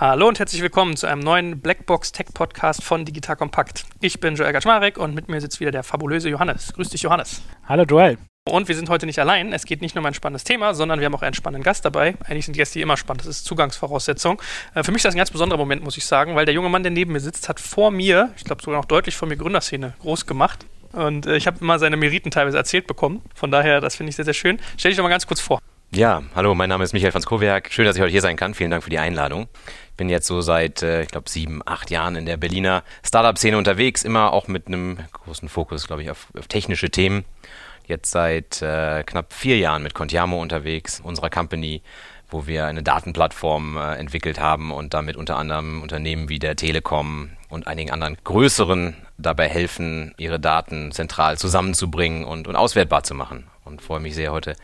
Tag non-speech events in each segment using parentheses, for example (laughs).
Hallo und herzlich willkommen zu einem neuen Blackbox Tech Podcast von Digital Kompakt. Ich bin Joel Gaczmarek und mit mir sitzt wieder der fabulöse Johannes. Grüß dich, Johannes. Hallo, Joel. Und wir sind heute nicht allein. Es geht nicht nur um ein spannendes Thema, sondern wir haben auch einen spannenden Gast dabei. Eigentlich sind die Gäste immer spannend. Das ist Zugangsvoraussetzung. Äh, für mich ist das ein ganz besonderer Moment, muss ich sagen, weil der junge Mann, der neben mir sitzt, hat vor mir, ich glaube sogar noch deutlich vor mir, Gründerszene groß gemacht. Und äh, ich habe immer seine Meriten teilweise erzählt bekommen. Von daher, das finde ich sehr, sehr schön. Stell dich doch mal ganz kurz vor. Ja, hallo, mein Name ist Michael von Skowiak. Schön, dass ich heute hier sein kann. Vielen Dank für die Einladung. Ich bin jetzt so seit, äh, ich glaube, sieben, acht Jahren in der Berliner Startup-Szene unterwegs, immer auch mit einem großen Fokus, glaube ich, auf, auf, technische Themen. Jetzt seit äh, knapp vier Jahren mit Contiamo unterwegs, unserer Company, wo wir eine Datenplattform äh, entwickelt haben und damit unter anderem Unternehmen wie der Telekom und einigen anderen größeren dabei helfen, ihre Daten zentral zusammenzubringen und, und auswertbar zu machen. Und freue mich sehr, heute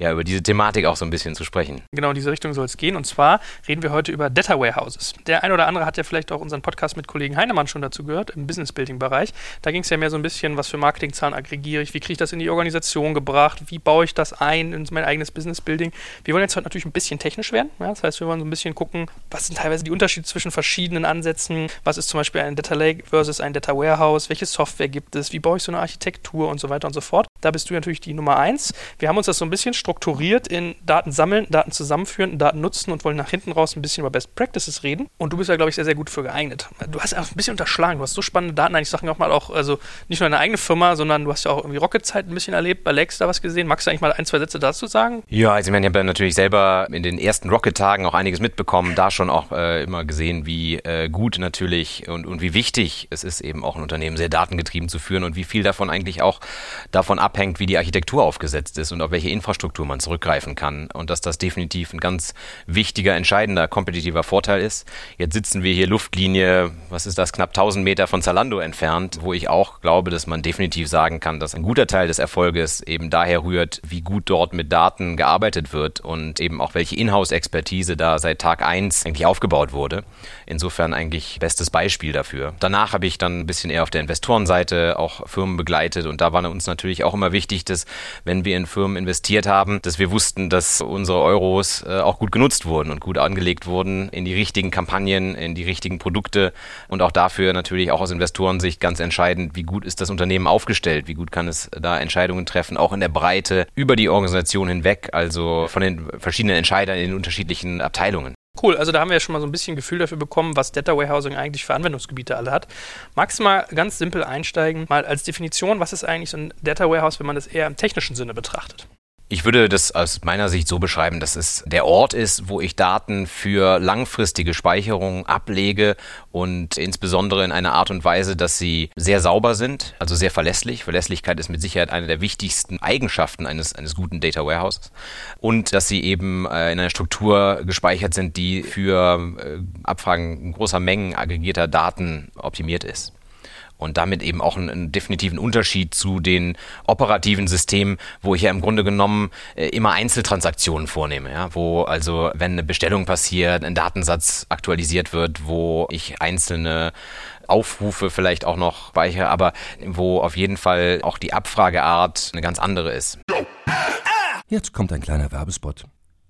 ja, über diese Thematik auch so ein bisschen zu sprechen. Genau, in diese Richtung soll es gehen. Und zwar reden wir heute über Data Warehouses. Der ein oder andere hat ja vielleicht auch unseren Podcast mit Kollegen Heinemann schon dazu gehört, im Business Building Bereich. Da ging es ja mehr so ein bisschen, was für Marketingzahlen aggregiere ich, wie kriege ich das in die Organisation gebracht, wie baue ich das ein in mein eigenes Business Building. Wir wollen jetzt heute natürlich ein bisschen technisch werden. Ja? Das heißt, wir wollen so ein bisschen gucken, was sind teilweise die Unterschiede zwischen verschiedenen Ansätzen, was ist zum Beispiel ein Data Lake versus ein Data Warehouse, welche Software gibt es, wie baue ich so eine Architektur und so weiter und so fort. Da bist du natürlich die Nummer eins. Wir haben uns das so ein bisschen strukturiert in Daten sammeln, Daten zusammenführen, Daten nutzen und wollen nach hinten raus ein bisschen über Best Practices reden. Und du bist ja, glaube ich, sehr, sehr gut für geeignet. Du hast auch ein bisschen unterschlagen. Du hast so spannende Daten. Eigentlich Sachen auch mal auch, also nicht nur deine eigene Firma, sondern du hast ja auch irgendwie Rocket-Zeit ein bisschen erlebt, bei Lex da was gesehen. Magst du eigentlich mal ein, zwei Sätze dazu sagen? Ja, also ich meine, ich habe natürlich selber in den ersten Rocket-Tagen auch einiges mitbekommen, da schon auch äh, immer gesehen, wie äh, gut natürlich und, und wie wichtig es ist, eben auch ein Unternehmen sehr datengetrieben zu führen und wie viel davon eigentlich auch davon abhängt, wie die Architektur aufgesetzt ist und auf welche Infrastruktur man zurückgreifen kann und dass das definitiv ein ganz wichtiger, entscheidender, kompetitiver Vorteil ist. Jetzt sitzen wir hier Luftlinie, was ist das, knapp 1000 Meter von Zalando entfernt, wo ich auch glaube, dass man definitiv sagen kann, dass ein guter Teil des Erfolges eben daher rührt, wie gut dort mit Daten gearbeitet wird und eben auch welche Inhouse-Expertise da seit Tag 1 eigentlich aufgebaut wurde. Insofern eigentlich bestes Beispiel dafür. Danach habe ich dann ein bisschen eher auf der Investorenseite auch Firmen begleitet und da war uns natürlich auch immer wichtig, dass wenn wir in Firmen investiert haben, dass wir wussten, dass unsere Euros äh, auch gut genutzt wurden und gut angelegt wurden in die richtigen Kampagnen, in die richtigen Produkte und auch dafür natürlich auch aus Investorensicht ganz entscheidend, wie gut ist das Unternehmen aufgestellt, wie gut kann es da Entscheidungen treffen, auch in der Breite über die Organisation hinweg, also von den verschiedenen Entscheidern in den unterschiedlichen Abteilungen. Cool, also da haben wir ja schon mal so ein bisschen Gefühl dafür bekommen, was Data Warehousing eigentlich für Anwendungsgebiete alle hat. Magst du mal ganz simpel einsteigen, mal als Definition, was ist eigentlich so ein Data Warehouse, wenn man das eher im technischen Sinne betrachtet? Ich würde das aus meiner Sicht so beschreiben, dass es der Ort ist, wo ich Daten für langfristige Speicherung ablege und insbesondere in einer Art und Weise, dass sie sehr sauber sind, also sehr verlässlich. Verlässlichkeit ist mit Sicherheit eine der wichtigsten Eigenschaften eines, eines guten Data Warehouses. Und dass sie eben äh, in einer Struktur gespeichert sind, die für äh, Abfragen großer Mengen aggregierter Daten optimiert ist und damit eben auch einen, einen, definitiven Unterschied zu den operativen Systemen, wo ich ja im Grunde genommen äh, immer Einzeltransaktionen vornehme, ja, wo also wenn eine Bestellung passiert, ein Datensatz aktualisiert wird, wo ich einzelne Aufrufe vielleicht auch noch speichere, aber wo auf jeden Fall auch die Abfrageart eine ganz andere ist. Jetzt kommt ein kleiner Werbespot.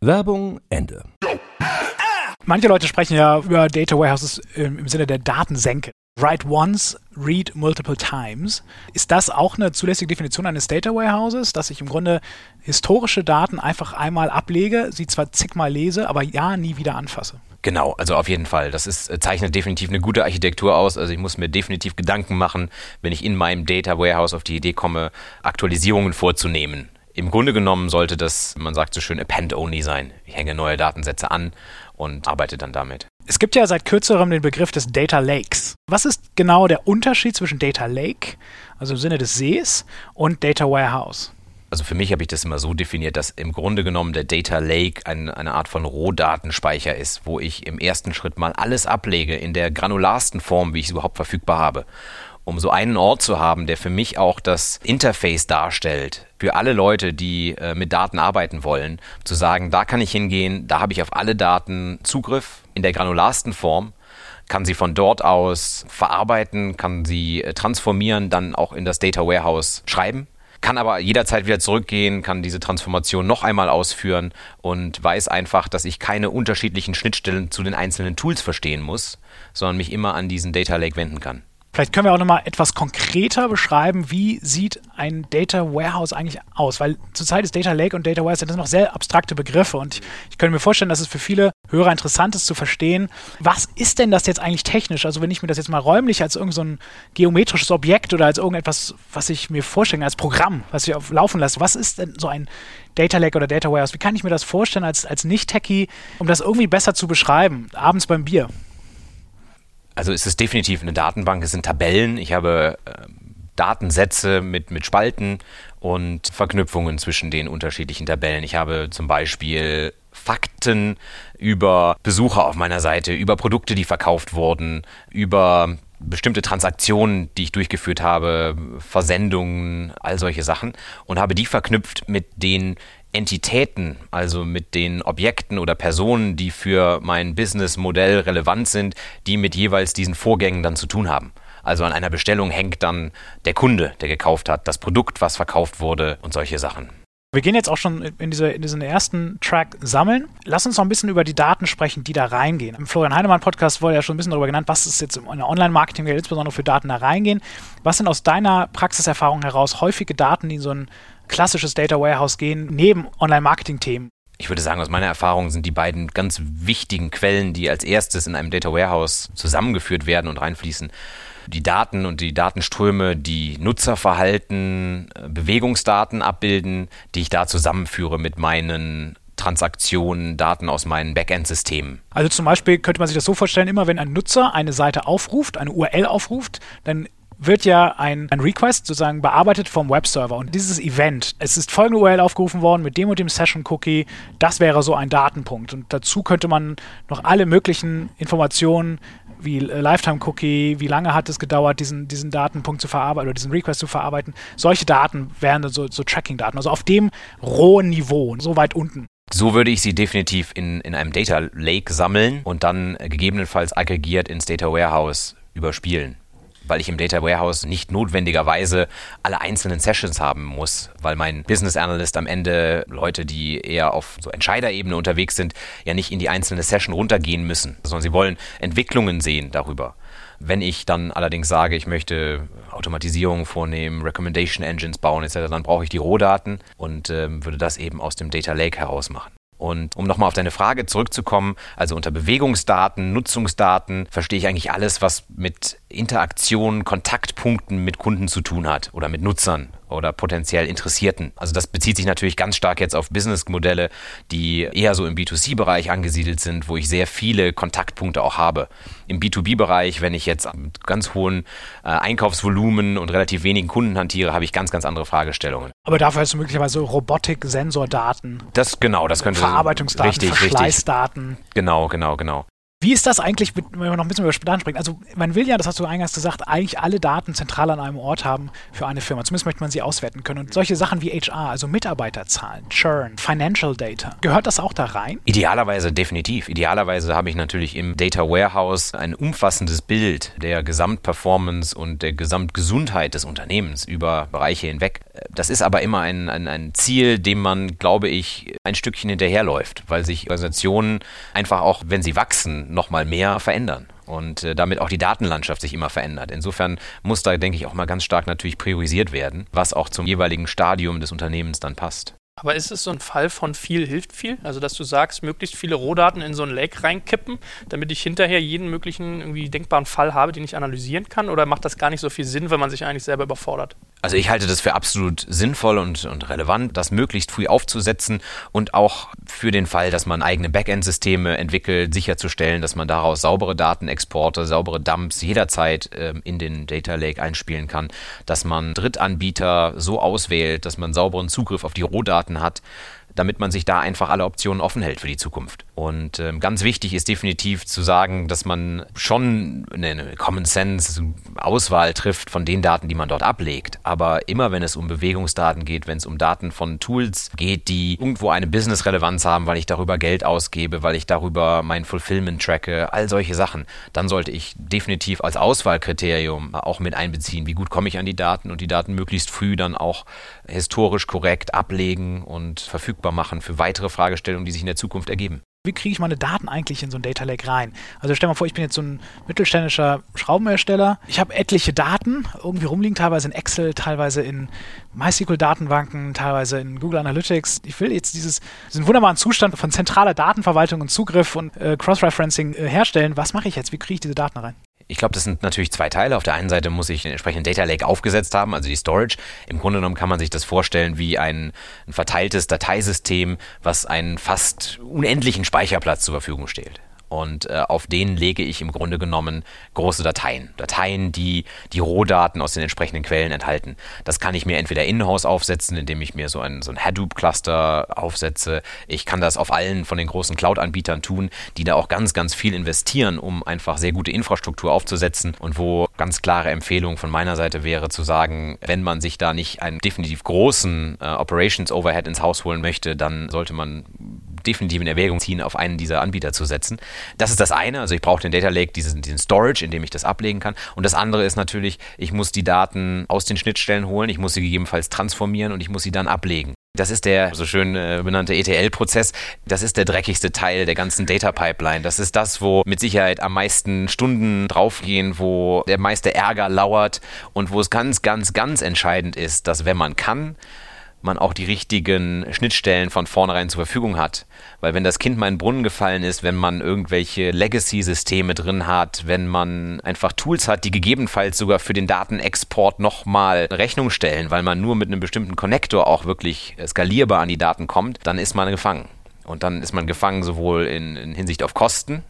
Werbung Ende. Manche Leute sprechen ja über Data Warehouses im, Sinne der Datensenke. Write once, read multiple times. Ist das auch eine zulässige Definition eines Data Warehouses, dass ich im Grunde historische Daten einfach einmal ablege, sie zwar zigmal lese, aber ja nie wieder anfasse? Genau, also auf jeden Fall. Das ist, äh, zeichnet definitiv eine gute Architektur aus. Also ich muss mir definitiv Gedanken machen, wenn ich in meinem Data Warehouse auf die Idee komme, Aktualisierungen vorzunehmen. Im Grunde genommen sollte das, man sagt so schön, append-only sein. Ich hänge neue Datensätze an und arbeite dann damit. Es gibt ja seit kürzerem den Begriff des Data Lakes. Was ist genau der Unterschied zwischen Data Lake, also im Sinne des Sees, und Data Warehouse? Also für mich habe ich das immer so definiert, dass im Grunde genommen der Data Lake ein, eine Art von Rohdatenspeicher ist, wo ich im ersten Schritt mal alles ablege in der granularsten Form, wie ich es überhaupt verfügbar habe. Um so einen Ort zu haben, der für mich auch das Interface darstellt, für alle Leute, die äh, mit Daten arbeiten wollen, zu sagen, da kann ich hingehen, da habe ich auf alle Daten Zugriff in der granularsten Form kann sie von dort aus verarbeiten, kann sie äh, transformieren, dann auch in das Data Warehouse schreiben kann aber jederzeit wieder zurückgehen, kann diese Transformation noch einmal ausführen und weiß einfach, dass ich keine unterschiedlichen Schnittstellen zu den einzelnen Tools verstehen muss, sondern mich immer an diesen Data Lake wenden kann. Vielleicht können wir auch nochmal etwas konkreter beschreiben, wie sieht ein Data Warehouse eigentlich aus? Weil zurzeit ist Data Lake und Data Warehouse sind noch sehr abstrakte Begriffe und ich, ich könnte mir vorstellen, dass es für viele Hörer interessant ist zu verstehen, was ist denn das jetzt eigentlich technisch? Also wenn ich mir das jetzt mal räumlich als irgendein so geometrisches Objekt oder als irgendetwas, was ich mir vorstelle, als Programm, was ich auf laufen lasse, was ist denn so ein Data Lake oder Data Warehouse? Wie kann ich mir das vorstellen als, als Nicht-Techie, um das irgendwie besser zu beschreiben, abends beim Bier? Also es ist definitiv eine Datenbank, es sind Tabellen. Ich habe äh, Datensätze mit, mit Spalten und Verknüpfungen zwischen den unterschiedlichen Tabellen. Ich habe zum Beispiel Fakten über Besucher auf meiner Seite, über Produkte, die verkauft wurden, über bestimmte Transaktionen, die ich durchgeführt habe, Versendungen, all solche Sachen und habe die verknüpft mit den Entitäten, also mit den Objekten oder Personen, die für mein Businessmodell relevant sind, die mit jeweils diesen Vorgängen dann zu tun haben. Also an einer Bestellung hängt dann der Kunde, der gekauft hat, das Produkt, was verkauft wurde und solche Sachen. Wir gehen jetzt auch schon in, diese, in diesen ersten Track sammeln. Lass uns noch ein bisschen über die Daten sprechen, die da reingehen. Im Florian Heinemann Podcast wurde ja schon ein bisschen darüber genannt, was ist jetzt in der Online-Marketing, insbesondere für Daten da reingehen. Was sind aus deiner Praxiserfahrung heraus häufige Daten, die in so ein klassisches Data Warehouse gehen, neben Online-Marketing-Themen? Ich würde sagen, aus meiner Erfahrung sind die beiden ganz wichtigen Quellen, die als erstes in einem Data Warehouse zusammengeführt werden und reinfließen. Die Daten und die Datenströme, die Nutzerverhalten, äh, Bewegungsdaten abbilden, die ich da zusammenführe mit meinen Transaktionen, Daten aus meinen Backend-Systemen. Also zum Beispiel könnte man sich das so vorstellen, immer wenn ein Nutzer eine Seite aufruft, eine URL aufruft, dann wird ja ein, ein Request sozusagen bearbeitet vom Webserver. Und dieses Event, es ist folgende URL aufgerufen worden mit dem und dem Session-Cookie, das wäre so ein Datenpunkt. Und dazu könnte man noch alle möglichen Informationen wie Lifetime-Cookie, wie lange hat es gedauert, diesen, diesen Datenpunkt zu verarbeiten oder diesen Request zu verarbeiten. Solche Daten wären so, so Tracking-Daten, also auf dem rohen Niveau, so weit unten. So würde ich sie definitiv in, in einem Data Lake sammeln und dann gegebenenfalls aggregiert ins Data Warehouse überspielen weil ich im Data Warehouse nicht notwendigerweise alle einzelnen Sessions haben muss, weil mein Business Analyst am Ende Leute, die eher auf so Entscheiderebene unterwegs sind, ja nicht in die einzelne Session runtergehen müssen, sondern sie wollen Entwicklungen sehen darüber. Wenn ich dann allerdings sage, ich möchte Automatisierung vornehmen, Recommendation Engines bauen etc., dann brauche ich die Rohdaten und äh, würde das eben aus dem Data Lake heraus machen. Und um nochmal auf deine Frage zurückzukommen, also unter Bewegungsdaten, Nutzungsdaten verstehe ich eigentlich alles, was mit Interaktionen, Kontaktpunkten mit Kunden zu tun hat oder mit Nutzern oder potenziell Interessierten. Also das bezieht sich natürlich ganz stark jetzt auf Businessmodelle, die eher so im B2C-Bereich angesiedelt sind, wo ich sehr viele Kontaktpunkte auch habe. Im B2B-Bereich, wenn ich jetzt mit ganz hohen äh, Einkaufsvolumen und relativ wenigen Kunden hantiere, habe ich ganz, ganz andere Fragestellungen. Aber dafür hast du möglicherweise Robotik, Sensordaten. Das genau, das könnte Verarbeitungsdaten, richtig, Verschleißdaten. Richtig. Genau, genau, genau. Wie ist das eigentlich, wenn wir noch ein bisschen über Daten sprechen? Also man will ja, das hast du eingangs gesagt, eigentlich alle Daten zentral an einem Ort haben für eine Firma. Zumindest möchte man sie auswerten können. Und solche Sachen wie HR, also Mitarbeiterzahlen, Churn, Financial Data, gehört das auch da rein? Idealerweise definitiv. Idealerweise habe ich natürlich im Data Warehouse ein umfassendes Bild der Gesamtperformance und der Gesamtgesundheit des Unternehmens über Bereiche hinweg. Das ist aber immer ein, ein, ein Ziel, dem man, glaube ich, ein Stückchen hinterherläuft, weil sich Organisationen einfach auch, wenn sie wachsen, nochmal mehr verändern und äh, damit auch die Datenlandschaft sich immer verändert. Insofern muss da, denke ich, auch mal ganz stark natürlich priorisiert werden, was auch zum jeweiligen Stadium des Unternehmens dann passt. Aber ist es so ein Fall von viel hilft viel? Also, dass du sagst, möglichst viele Rohdaten in so ein Lake reinkippen, damit ich hinterher jeden möglichen irgendwie denkbaren Fall habe, den ich analysieren kann? Oder macht das gar nicht so viel Sinn, wenn man sich eigentlich selber überfordert? Also ich halte das für absolut sinnvoll und, und relevant, das möglichst früh aufzusetzen und auch für den Fall, dass man eigene Backend-Systeme entwickelt, sicherzustellen, dass man daraus saubere Datenexporte, saubere Dumps jederzeit äh, in den Data Lake einspielen kann, dass man Drittanbieter so auswählt, dass man sauberen Zugriff auf die Rohdaten Daten hat, damit man sich da einfach alle Optionen offen hält für die Zukunft. Und ähm, ganz wichtig ist definitiv zu sagen, dass man schon eine Common Sense Auswahl trifft von den Daten, die man dort ablegt. Aber immer wenn es um Bewegungsdaten geht, wenn es um Daten von Tools geht, die irgendwo eine Business-Relevanz haben, weil ich darüber Geld ausgebe, weil ich darüber mein Fulfillment tracke, all solche Sachen, dann sollte ich definitiv als Auswahlkriterium auch mit einbeziehen, wie gut komme ich an die Daten und die Daten möglichst früh dann auch historisch korrekt ablegen und verfügbar machen für weitere Fragestellungen, die sich in der Zukunft ergeben. Wie kriege ich meine Daten eigentlich in so ein Data Lake rein? Also stell mal vor, ich bin jetzt so ein mittelständischer Schraubenhersteller. Ich habe etliche Daten irgendwie rumliegen, teilweise in Excel, teilweise in MySQL-Datenbanken, teilweise in Google Analytics. Ich will jetzt dieses, diesen wunderbaren Zustand von zentraler Datenverwaltung und Zugriff und äh, Cross-Referencing äh, herstellen. Was mache ich jetzt? Wie kriege ich diese Daten rein? Ich glaube, das sind natürlich zwei Teile. Auf der einen Seite muss ich den entsprechenden Data Lake aufgesetzt haben, also die Storage. Im Grunde genommen kann man sich das vorstellen wie ein, ein verteiltes Dateisystem, was einen fast unendlichen Speicherplatz zur Verfügung stellt. Und äh, auf denen lege ich im Grunde genommen große Dateien. Dateien, die die Rohdaten aus den entsprechenden Quellen enthalten. Das kann ich mir entweder in-house aufsetzen, indem ich mir so ein, so Hadoop-Cluster aufsetze. Ich kann das auf allen von den großen Cloud-Anbietern tun, die da auch ganz, ganz viel investieren, um einfach sehr gute Infrastruktur aufzusetzen und wo ganz klare Empfehlung von meiner Seite wäre zu sagen, wenn man sich da nicht einen definitiv großen äh, Operations-Overhead ins Haus holen möchte, dann sollte man definitiv in Erwägung ziehen, auf einen dieser Anbieter zu setzen. Das ist das eine, also ich brauche den Data Lake, diesen, diesen Storage, in dem ich das ablegen kann. Und das andere ist natürlich, ich muss die Daten aus den Schnittstellen holen, ich muss sie gegebenenfalls transformieren und ich muss sie dann ablegen. Das ist der so schön äh, benannte ETL-Prozess. Das ist der dreckigste Teil der ganzen Data Pipeline. Das ist das, wo mit Sicherheit am meisten Stunden draufgehen, wo der meiste Ärger lauert und wo es ganz, ganz, ganz entscheidend ist, dass wenn man kann, man auch die richtigen Schnittstellen von vornherein zur Verfügung hat. Weil wenn das Kind mal in den Brunnen gefallen ist, wenn man irgendwelche Legacy-Systeme drin hat, wenn man einfach Tools hat, die gegebenenfalls sogar für den Datenexport nochmal Rechnung stellen, weil man nur mit einem bestimmten Connector auch wirklich skalierbar an die Daten kommt, dann ist man gefangen. Und dann ist man gefangen sowohl in, in Hinsicht auf Kosten,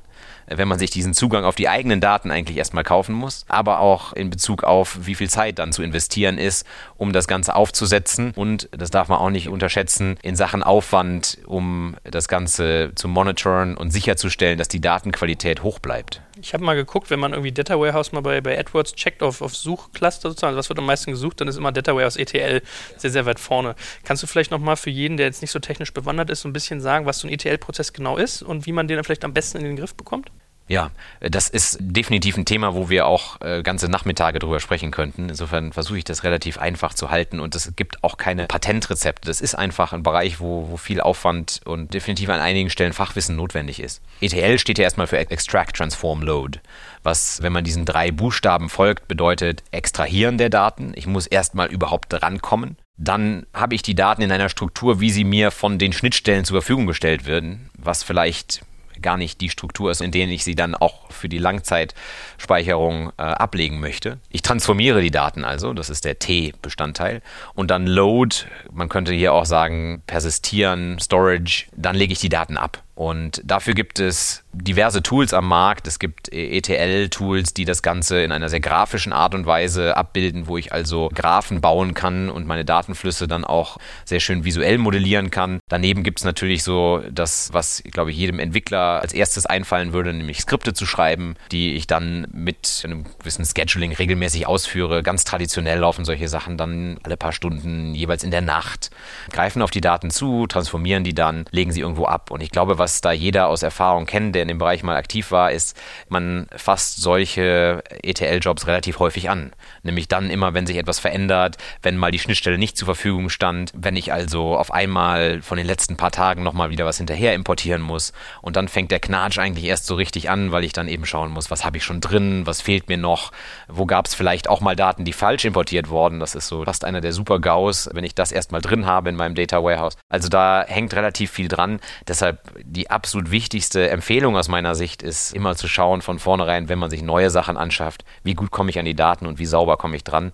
wenn man sich diesen Zugang auf die eigenen Daten eigentlich erstmal kaufen muss, aber auch in Bezug auf, wie viel Zeit dann zu investieren ist, um das Ganze aufzusetzen. Und das darf man auch nicht unterschätzen, in Sachen Aufwand, um das Ganze zu monitoren und sicherzustellen, dass die Datenqualität hoch bleibt. Ich habe mal geguckt, wenn man irgendwie Data Warehouse mal bei, bei AdWords checkt auf, auf Suchcluster sozusagen, also was wird am meisten gesucht, dann ist immer Data Warehouse ETL sehr, sehr weit vorne. Kannst du vielleicht nochmal für jeden, der jetzt nicht so technisch bewandert ist, so ein bisschen sagen, was so ein ETL-Prozess genau ist und wie man den dann vielleicht am besten in den Griff bekommt? Ja, das ist definitiv ein Thema, wo wir auch äh, ganze Nachmittage drüber sprechen könnten. Insofern versuche ich das relativ einfach zu halten und es gibt auch keine Patentrezepte. Das ist einfach ein Bereich, wo, wo viel Aufwand und definitiv an einigen Stellen Fachwissen notwendig ist. ETL steht ja erstmal für Extract, Transform, Load, was, wenn man diesen drei Buchstaben folgt, bedeutet Extrahieren der Daten. Ich muss erstmal überhaupt drankommen. Dann habe ich die Daten in einer Struktur, wie sie mir von den Schnittstellen zur Verfügung gestellt werden, was vielleicht gar nicht die Struktur ist, in der ich sie dann auch für die Langzeitspeicherung äh, ablegen möchte. Ich transformiere die Daten also, das ist der T-Bestandteil. Und dann Load, man könnte hier auch sagen, persistieren, Storage, dann lege ich die Daten ab. Und dafür gibt es diverse Tools am Markt. Es gibt ETL-Tools, die das Ganze in einer sehr grafischen Art und Weise abbilden, wo ich also Graphen bauen kann und meine Datenflüsse dann auch sehr schön visuell modellieren kann. Daneben gibt es natürlich so das, was, glaube ich, jedem Entwickler als erstes einfallen würde, nämlich Skripte zu schreiben, die ich dann mit einem gewissen Scheduling regelmäßig ausführe. Ganz traditionell laufen solche Sachen dann alle paar Stunden, jeweils in der Nacht, greifen auf die Daten zu, transformieren die dann, legen sie irgendwo ab. Und ich glaube, was was da jeder aus Erfahrung kennt, der in dem Bereich mal aktiv war, ist, man fasst solche ETL-Jobs relativ häufig an. Nämlich dann immer, wenn sich etwas verändert, wenn mal die Schnittstelle nicht zur Verfügung stand, wenn ich also auf einmal von den letzten paar Tagen nochmal wieder was hinterher importieren muss. Und dann fängt der Knatsch eigentlich erst so richtig an, weil ich dann eben schauen muss, was habe ich schon drin, was fehlt mir noch, wo gab es vielleicht auch mal Daten, die falsch importiert wurden. Das ist so fast einer der Super-GAUs, wenn ich das erstmal drin habe in meinem Data Warehouse. Also da hängt relativ viel dran. Deshalb die absolut wichtigste Empfehlung aus meiner Sicht ist immer zu schauen von vornherein, wenn man sich neue Sachen anschafft, wie gut komme ich an die Daten und wie sauber komme ich dran.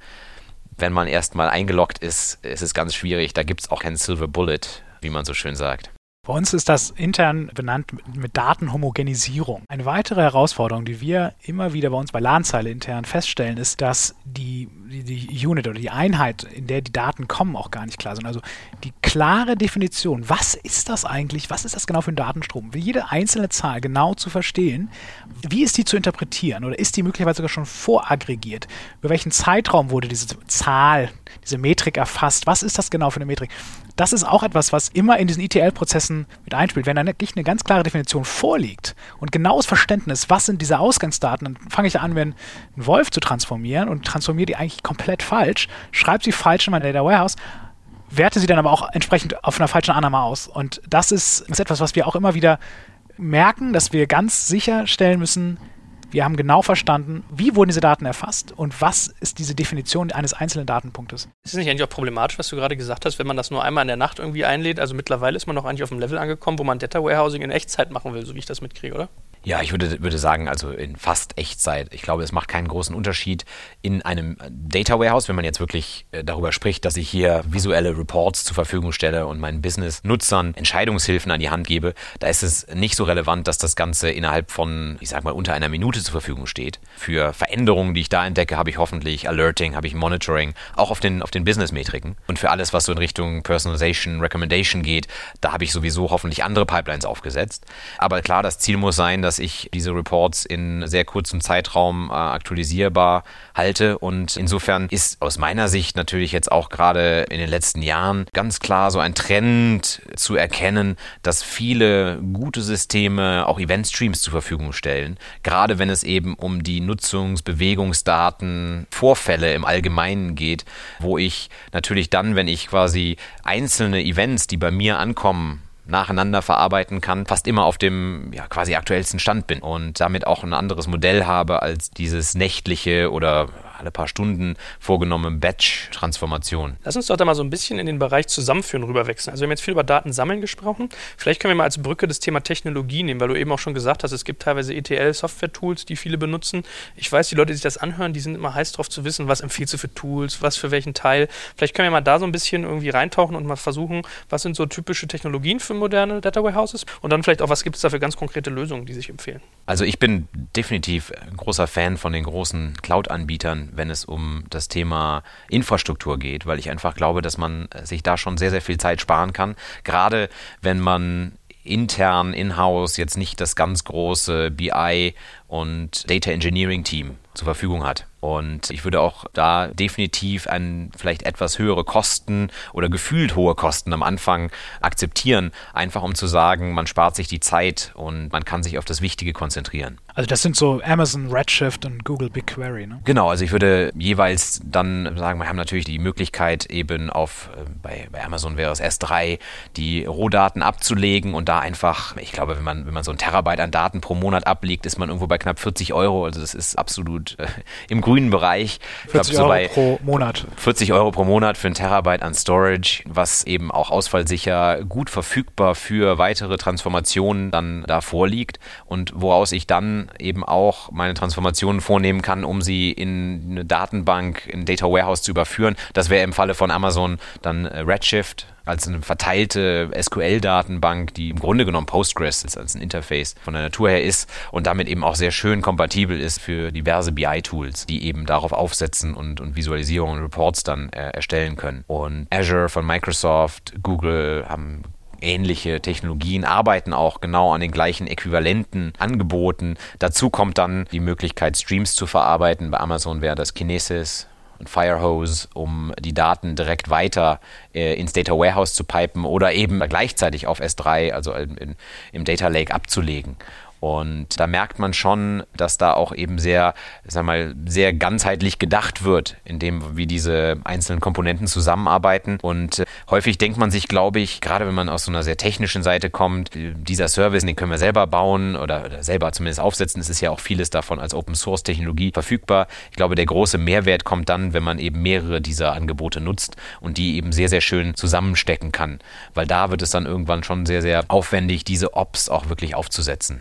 Wenn man erstmal eingeloggt ist, ist es ganz schwierig. Da gibt es auch kein Silver Bullet, wie man so schön sagt. Bei uns ist das intern benannt mit Datenhomogenisierung. Eine weitere Herausforderung, die wir immer wieder bei uns bei LAN-Zeile intern feststellen, ist, dass die, die, die, Unit oder die Einheit, in der die Daten kommen, auch gar nicht klar sind. Also die klare Definition, was ist das eigentlich, was ist das genau für ein Datenstrom? Jede einzelne Zahl genau zu verstehen, wie ist die zu interpretieren oder ist die möglicherweise sogar schon voraggregiert? Über welchen Zeitraum wurde diese Zahl, diese Metrik erfasst? Was ist das genau für eine Metrik? das ist auch etwas, was immer in diesen ETL-Prozessen mit einspielt. Wenn da wirklich eine ganz klare Definition vorliegt und genaues Verständnis, was sind diese Ausgangsdaten, dann fange ich an, wenn einen Wolf zu transformieren und transformiere die eigentlich komplett falsch, schreibe sie falsch in mein Data Warehouse, werte sie dann aber auch entsprechend auf einer falschen Annahme aus. Und das ist, ist etwas, was wir auch immer wieder merken, dass wir ganz sicherstellen müssen, wir haben genau verstanden, wie wurden diese Daten erfasst und was ist diese Definition eines einzelnen Datenpunktes. Ist es nicht eigentlich auch problematisch, was du gerade gesagt hast, wenn man das nur einmal in der Nacht irgendwie einlädt? Also mittlerweile ist man doch eigentlich auf dem Level angekommen, wo man Data Warehousing in Echtzeit machen will, so wie ich das mitkriege, oder? Ja, ich würde, würde sagen, also in fast Echtzeit. Ich glaube, es macht keinen großen Unterschied in einem Data Warehouse, wenn man jetzt wirklich äh, darüber spricht, dass ich hier visuelle Reports zur Verfügung stelle und meinen Business-Nutzern Entscheidungshilfen an die Hand gebe. Da ist es nicht so relevant, dass das Ganze innerhalb von, ich sag mal, unter einer Minute zur Verfügung steht. Für Veränderungen, die ich da entdecke, habe ich hoffentlich Alerting, habe ich Monitoring, auch auf den, auf den Business-Metriken. Und für alles, was so in Richtung Personalization, Recommendation geht, da habe ich sowieso hoffentlich andere Pipelines aufgesetzt. Aber klar, das Ziel muss sein, dass dass ich diese Reports in sehr kurzem Zeitraum äh, aktualisierbar halte. Und insofern ist aus meiner Sicht natürlich jetzt auch gerade in den letzten Jahren ganz klar so ein Trend zu erkennen, dass viele gute Systeme auch Event-Streams zur Verfügung stellen. Gerade wenn es eben um die Nutzungs-, Bewegungsdaten, Vorfälle im Allgemeinen geht, wo ich natürlich dann, wenn ich quasi einzelne Events, die bei mir ankommen, nacheinander verarbeiten kann, fast immer auf dem ja, quasi aktuellsten Stand bin und damit auch ein anderes Modell habe als dieses nächtliche oder alle paar Stunden vorgenommene Batch-Transformation. Lass uns doch da mal so ein bisschen in den Bereich Zusammenführen rüberwechseln. Also wir haben jetzt viel über Daten sammeln gesprochen. Vielleicht können wir mal als Brücke das Thema Technologie nehmen, weil du eben auch schon gesagt hast, es gibt teilweise ETL-Software-Tools, die viele benutzen. Ich weiß, die Leute, die sich das anhören, die sind immer heiß darauf zu wissen, was empfiehlst du für Tools, was für welchen Teil. Vielleicht können wir mal da so ein bisschen irgendwie reintauchen und mal versuchen, was sind so typische Technologien für moderne Data Warehouses und dann vielleicht auch, was gibt es da für ganz konkrete Lösungen, die sich empfehlen. Also ich bin definitiv ein großer Fan von den großen Cloud-Anbietern, wenn es um das Thema Infrastruktur geht, weil ich einfach glaube, dass man sich da schon sehr, sehr viel Zeit sparen kann. Gerade wenn man intern, in-house jetzt nicht das ganz große BI und Data Engineering Team zur Verfügung hat. Und ich würde auch da definitiv ein vielleicht etwas höhere Kosten oder gefühlt hohe Kosten am Anfang akzeptieren, einfach um zu sagen, man spart sich die Zeit und man kann sich auf das Wichtige konzentrieren. Also das sind so Amazon Redshift und Google BigQuery, ne? Genau, also ich würde jeweils dann sagen, wir haben natürlich die Möglichkeit eben auf, äh, bei, bei Amazon wäre es S3, die Rohdaten abzulegen und da einfach, ich glaube, wenn man, wenn man so ein Terabyte an Daten pro Monat ablegt, ist man irgendwo bei knapp 40 Euro. Also das ist absolut äh, im grünen Bereich. 40 glaub, Euro pro Monat. 40 Euro pro Monat für ein Terabyte an Storage, was eben auch ausfallsicher gut verfügbar für weitere Transformationen dann da vorliegt und woraus ich dann eben auch meine Transformationen vornehmen kann, um sie in eine Datenbank, in ein Data Warehouse zu überführen. Das wäre im Falle von Amazon dann äh, Redshift als eine verteilte SQL-Datenbank, die im Grunde genommen Postgres ist, als ein Interface von der Natur her ist und damit eben auch sehr schön kompatibel ist für diverse BI-Tools, die eben darauf aufsetzen und, und Visualisierungen und Reports dann äh, erstellen können. Und Azure von Microsoft, Google haben ähnliche Technologien, arbeiten auch genau an den gleichen äquivalenten Angeboten. Dazu kommt dann die Möglichkeit, Streams zu verarbeiten. Bei Amazon wäre das Kinesis und Firehose, um die Daten direkt weiter äh, ins Data Warehouse zu pipen oder eben gleichzeitig auf S3, also in, in, im Data Lake abzulegen. Und da merkt man schon, dass da auch eben sehr, sag mal, sehr ganzheitlich gedacht wird, in dem, wie diese einzelnen Komponenten zusammenarbeiten. Und äh, häufig denkt man sich, glaube ich, gerade wenn man aus so einer sehr technischen Seite kommt, äh, dieser Service, den können wir selber bauen oder, oder selber zumindest aufsetzen. Es ist ja auch vieles davon als Open Source Technologie verfügbar. Ich glaube, der große Mehrwert kommt dann, wenn man eben mehrere dieser Angebote nutzt und die eben sehr, sehr schön zusammenstecken kann. Weil da wird es dann irgendwann schon sehr, sehr aufwendig, diese Ops auch wirklich aufzusetzen.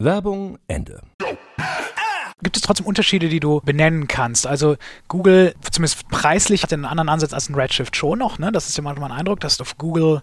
Werbung Ende. Gibt es trotzdem Unterschiede, die du benennen kannst? Also Google, zumindest preislich, hat einen anderen Ansatz als ein Redshift schon noch. Ne? Das ist ja manchmal ein Eindruck, dass auf Google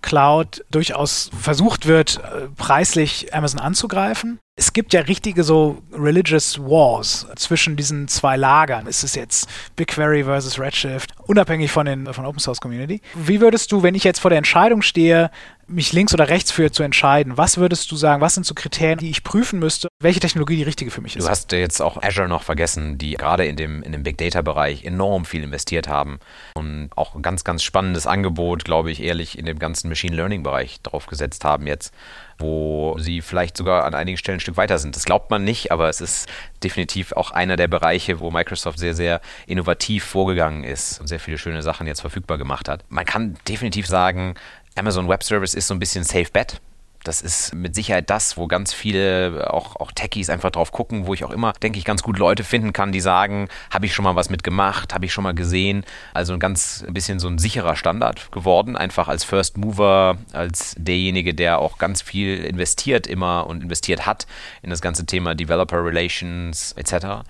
Cloud durchaus versucht wird, äh, preislich Amazon anzugreifen. Es gibt ja richtige so Religious Wars zwischen diesen zwei Lagern. Ist es jetzt BigQuery versus Redshift, unabhängig von, den, von Open Source Community? Wie würdest du, wenn ich jetzt vor der Entscheidung stehe, mich links oder rechts für zu entscheiden, was würdest du sagen, was sind so Kriterien, die ich prüfen müsste, welche Technologie die richtige für mich ist? Du hast jetzt auch Azure noch vergessen, die gerade in dem, in dem Big Data Bereich enorm viel investiert haben und auch ein ganz, ganz spannendes Angebot, glaube ich, ehrlich in dem ganzen Machine Learning Bereich drauf gesetzt haben jetzt wo sie vielleicht sogar an einigen Stellen ein Stück weiter sind. Das glaubt man nicht, aber es ist definitiv auch einer der Bereiche, wo Microsoft sehr, sehr innovativ vorgegangen ist und sehr viele schöne Sachen jetzt verfügbar gemacht hat. Man kann definitiv sagen, Amazon Web Service ist so ein bisschen Safe Bet. Das ist mit Sicherheit das, wo ganz viele, auch, auch Techies einfach drauf gucken, wo ich auch immer, denke ich, ganz gut Leute finden kann, die sagen, habe ich schon mal was mitgemacht, habe ich schon mal gesehen. Also ein ganz ein bisschen so ein sicherer Standard geworden, einfach als First Mover, als derjenige, der auch ganz viel investiert immer und investiert hat in das ganze Thema Developer Relations etc.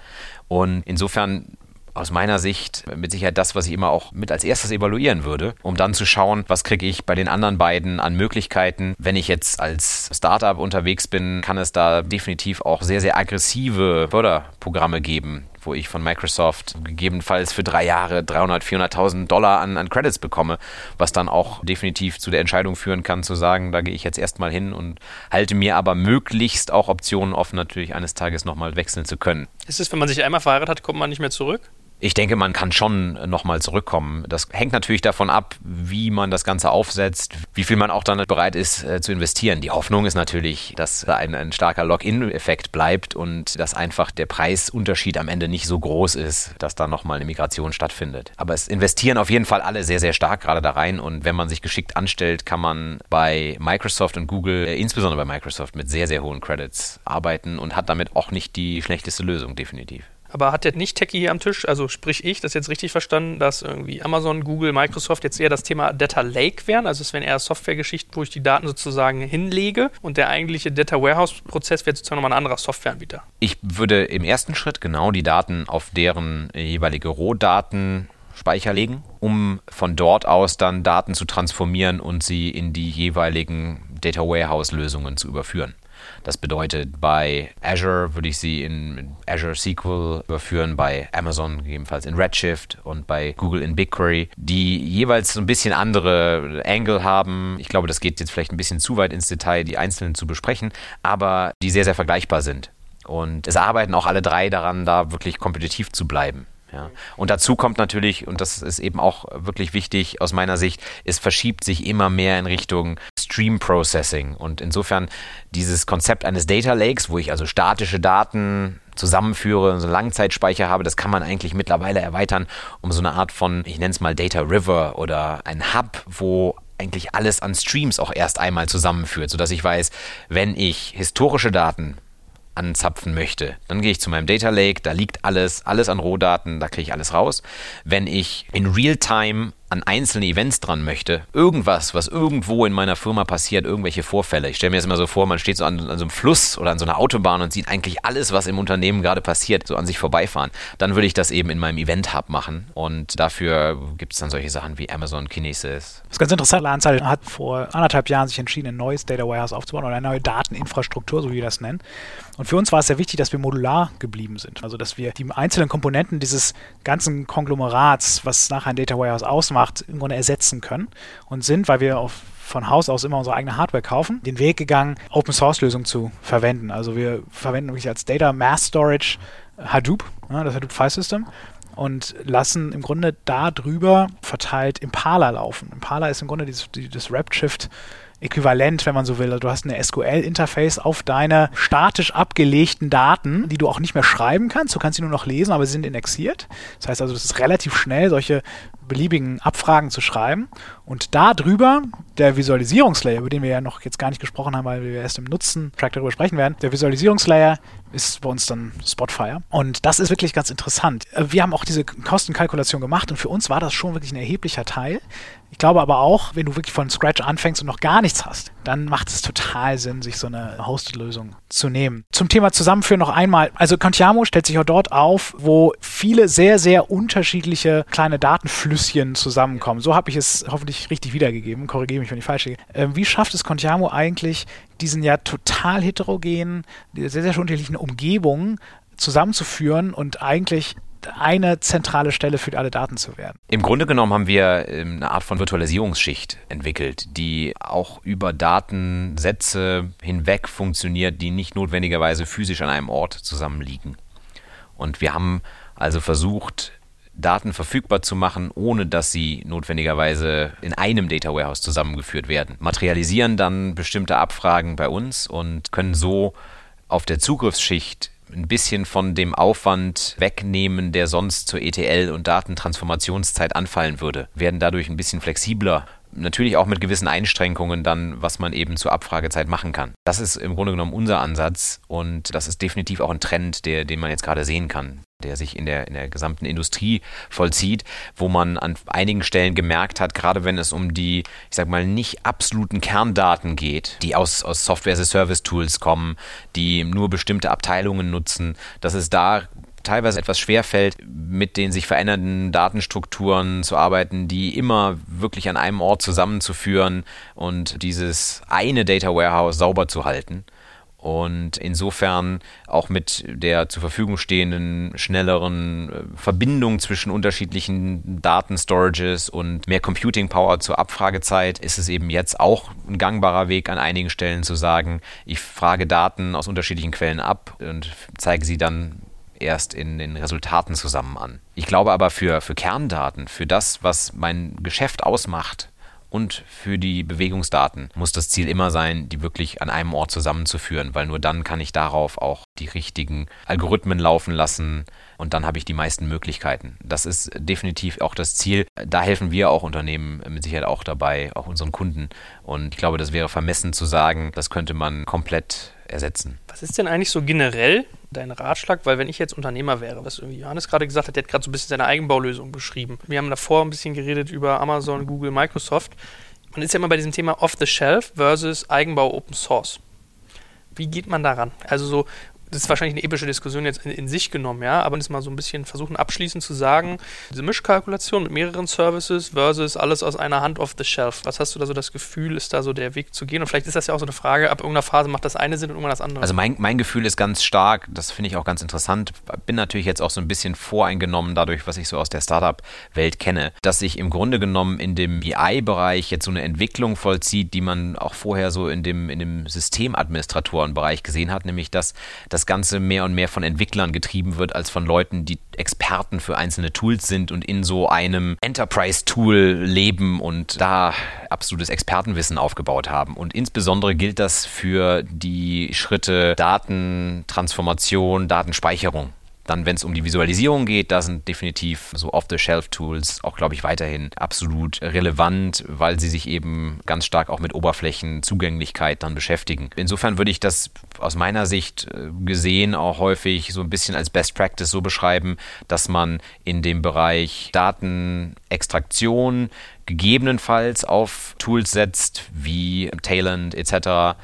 Und insofern aus meiner Sicht mit Sicherheit das, was ich immer auch mit als erstes evaluieren würde, um dann zu schauen, was kriege ich bei den anderen beiden an Möglichkeiten. Wenn ich jetzt als Startup unterwegs bin, kann es da definitiv auch sehr, sehr aggressive Förderprogramme geben, wo ich von Microsoft gegebenenfalls für drei Jahre 300, 400.000 Dollar an, an Credits bekomme, was dann auch definitiv zu der Entscheidung führen kann, zu sagen, da gehe ich jetzt erstmal hin und halte mir aber möglichst auch Optionen offen, natürlich eines Tages nochmal wechseln zu können. Ist es, wenn man sich einmal verheiratet hat, kommt man nicht mehr zurück? Ich denke, man kann schon nochmal zurückkommen. Das hängt natürlich davon ab, wie man das Ganze aufsetzt, wie viel man auch dann bereit ist äh, zu investieren. Die Hoffnung ist natürlich, dass ein, ein starker Login-Effekt bleibt und dass einfach der Preisunterschied am Ende nicht so groß ist, dass da nochmal eine Migration stattfindet. Aber es investieren auf jeden Fall alle sehr, sehr stark gerade da rein und wenn man sich geschickt anstellt, kann man bei Microsoft und Google, äh, insbesondere bei Microsoft, mit sehr, sehr hohen Credits arbeiten und hat damit auch nicht die schlechteste Lösung, definitiv. Aber hat der Nicht-Techie hier am Tisch, also sprich ich, das jetzt richtig verstanden, dass irgendwie Amazon, Google, Microsoft jetzt eher das Thema Data Lake wären? Also es wären eher Softwaregeschichten, wo ich die Daten sozusagen hinlege und der eigentliche Data Warehouse-Prozess wäre sozusagen nochmal ein anderer Softwareanbieter. Ich würde im ersten Schritt genau die Daten auf deren jeweilige Rohdaten Speicher legen, um von dort aus dann Daten zu transformieren und sie in die jeweiligen Data Warehouse Lösungen zu überführen. Das bedeutet, bei Azure würde ich sie in Azure SQL überführen, bei Amazon gegebenenfalls in Redshift und bei Google in BigQuery, die jeweils so ein bisschen andere Angle haben. Ich glaube, das geht jetzt vielleicht ein bisschen zu weit ins Detail, die einzelnen zu besprechen, aber die sehr, sehr vergleichbar sind. Und es arbeiten auch alle drei daran, da wirklich kompetitiv zu bleiben. Ja. Und dazu kommt natürlich, und das ist eben auch wirklich wichtig aus meiner Sicht, es verschiebt sich immer mehr in Richtung Stream Processing. Und insofern dieses Konzept eines Data Lakes, wo ich also statische Daten zusammenführe, so Langzeitspeicher habe, das kann man eigentlich mittlerweile erweitern um so eine Art von, ich nenne es mal Data River oder ein Hub, wo eigentlich alles an Streams auch erst einmal zusammenführt, sodass ich weiß, wenn ich historische Daten anzapfen möchte, dann gehe ich zu meinem Data Lake, da liegt alles, alles an Rohdaten, da kriege ich alles raus. Wenn ich in Realtime an einzelne Events dran möchte, irgendwas, was irgendwo in meiner Firma passiert, irgendwelche Vorfälle. Ich stelle mir das immer so vor, man steht so an, an, so einem Fluss oder an so einer Autobahn und sieht eigentlich alles, was im Unternehmen gerade passiert, so an sich vorbeifahren. Dann würde ich das eben in meinem Event-Hub machen und dafür gibt es dann solche Sachen wie Amazon Kinesis. Das ist ganz interessant. Lanzahl hat vor anderthalb Jahren sich entschieden, ein neues Data Warehouse aufzubauen oder eine neue Dateninfrastruktur, so wie wir das nennen. Und für uns war es sehr wichtig, dass wir modular geblieben sind. Also, dass wir die einzelnen Komponenten dieses ganzen Konglomerats, was nachher ein Data Warehouse ausmacht, im Grunde ersetzen können und sind, weil wir auf von Haus aus immer unsere eigene Hardware kaufen, den Weg gegangen, Open Source Lösungen zu verwenden. Also wir verwenden wirklich als Data Mass Storage Hadoop, ja, das Hadoop File System und lassen im Grunde da drüber verteilt Impala laufen. Impala ist im Grunde dieses, das Redshift Äquivalent, wenn man so will. Du hast eine SQL-Interface auf deine statisch abgelegten Daten, die du auch nicht mehr schreiben kannst. Du kannst sie nur noch lesen, aber sie sind indexiert. Das heißt also, es ist relativ schnell, solche beliebigen Abfragen zu schreiben. Und da drüber der Visualisierungslayer, über den wir ja noch jetzt gar nicht gesprochen haben, weil wir erst im Nutzen-Track darüber sprechen werden, der Visualisierungslayer ist bei uns dann Spotfire. Und das ist wirklich ganz interessant. Wir haben auch diese Kostenkalkulation gemacht und für uns war das schon wirklich ein erheblicher Teil. Ich glaube aber auch, wenn du wirklich von Scratch anfängst und noch gar nichts hast, dann macht es total Sinn, sich so eine Hosted-Lösung zu nehmen. Zum Thema Zusammenführen noch einmal. Also Contiamo stellt sich auch dort auf, wo viele sehr, sehr unterschiedliche kleine Datenflüsschen zusammenkommen. So habe ich es hoffentlich richtig wiedergegeben. Korrigiere mich, wenn ich falsch liege. Ähm, wie schafft es Contiamo eigentlich, diesen ja total heterogenen, sehr, sehr unterschiedlichen Umgebungen zusammenzuführen und eigentlich eine zentrale Stelle für alle Daten zu werden. Im Grunde genommen haben wir ähm, eine Art von Virtualisierungsschicht entwickelt, die auch über Datensätze hinweg funktioniert, die nicht notwendigerweise physisch an einem Ort zusammenliegen. Und wir haben also versucht, Daten verfügbar zu machen, ohne dass sie notwendigerweise in einem Data Warehouse zusammengeführt werden. Materialisieren dann bestimmte Abfragen bei uns und können so auf der Zugriffsschicht ein bisschen von dem Aufwand wegnehmen, der sonst zur ETL- und Datentransformationszeit anfallen würde, werden dadurch ein bisschen flexibler. Natürlich auch mit gewissen Einschränkungen dann, was man eben zur Abfragezeit machen kann. Das ist im Grunde genommen unser Ansatz und das ist definitiv auch ein Trend, der, den man jetzt gerade sehen kann der sich in der, in der gesamten Industrie vollzieht, wo man an einigen Stellen gemerkt hat, gerade wenn es um die, ich sag mal, nicht absoluten Kerndaten geht, die aus, aus Software-as-a-Service-Tools kommen, die nur bestimmte Abteilungen nutzen, dass es da teilweise etwas schwerfällt, mit den sich verändernden Datenstrukturen zu arbeiten, die immer wirklich an einem Ort zusammenzuführen und dieses eine Data Warehouse sauber zu halten. Und insofern auch mit der zur Verfügung stehenden schnelleren äh, Verbindung zwischen unterschiedlichen Datenstorages und mehr Computing Power zur Abfragezeit ist es eben jetzt auch ein gangbarer Weg an einigen Stellen zu sagen, ich frage Daten aus unterschiedlichen Quellen ab und zeige sie dann erst in den Resultaten zusammen an. Ich glaube aber für, für Kerndaten, für das, was mein Geschäft ausmacht, und für die Bewegungsdaten muss das Ziel immer sein, die wirklich an einem Ort zusammenzuführen, weil nur dann kann ich darauf auch die richtigen Algorithmen laufen lassen und dann habe ich die meisten Möglichkeiten. Das ist definitiv auch das Ziel. Da helfen wir auch Unternehmen mit Sicherheit auch dabei, auch unseren Kunden. Und ich glaube, das wäre vermessen zu sagen, das könnte man komplett ersetzen. Was ist denn eigentlich so generell dein Ratschlag? Weil wenn ich jetzt Unternehmer wäre, was Johannes gerade gesagt hat, der hat gerade so ein bisschen seine Eigenbaulösung beschrieben. Wir haben davor ein bisschen geredet über Amazon, Google, Microsoft. Man ist ja immer bei diesem Thema Off-the-Shelf versus Eigenbau Open Source. Wie geht man daran? Also so, das ist wahrscheinlich eine epische Diskussion jetzt in, in, sich genommen, ja, aber das mal so ein bisschen versuchen abschließend zu sagen, diese Mischkalkulation mit mehreren Services versus alles aus einer Hand off the shelf. Was hast du da so das Gefühl, ist da so der Weg zu gehen? Und vielleicht ist das ja auch so eine Frage, ab irgendeiner Phase macht das eine Sinn und irgendwann das andere. Also mein, mein Gefühl ist ganz stark, das finde ich auch ganz interessant, bin natürlich jetzt auch so ein bisschen voreingenommen dadurch, was ich so aus der Startup-Welt kenne, dass sich im Grunde genommen in dem BI-Bereich jetzt so eine Entwicklung vollzieht, die man auch vorher so in dem, in dem Systemadministratorenbereich gesehen hat, nämlich dass, dass das Ganze mehr und mehr von Entwicklern getrieben wird, als von Leuten, die Experten für einzelne Tools sind und in so einem Enterprise-Tool leben und da absolutes Expertenwissen aufgebaut haben. Und insbesondere gilt das für die Schritte Datentransformation, Datenspeicherung. Dann, wenn es um die Visualisierung geht, da sind definitiv so Off-the-Shelf-Tools auch, glaube ich, weiterhin absolut relevant, weil sie sich eben ganz stark auch mit Oberflächenzugänglichkeit dann beschäftigen. Insofern würde ich das aus meiner Sicht äh, gesehen auch häufig so ein bisschen als Best Practice so beschreiben, dass man in dem Bereich Datenextraktion gegebenenfalls auf Tools setzt wie Talent etc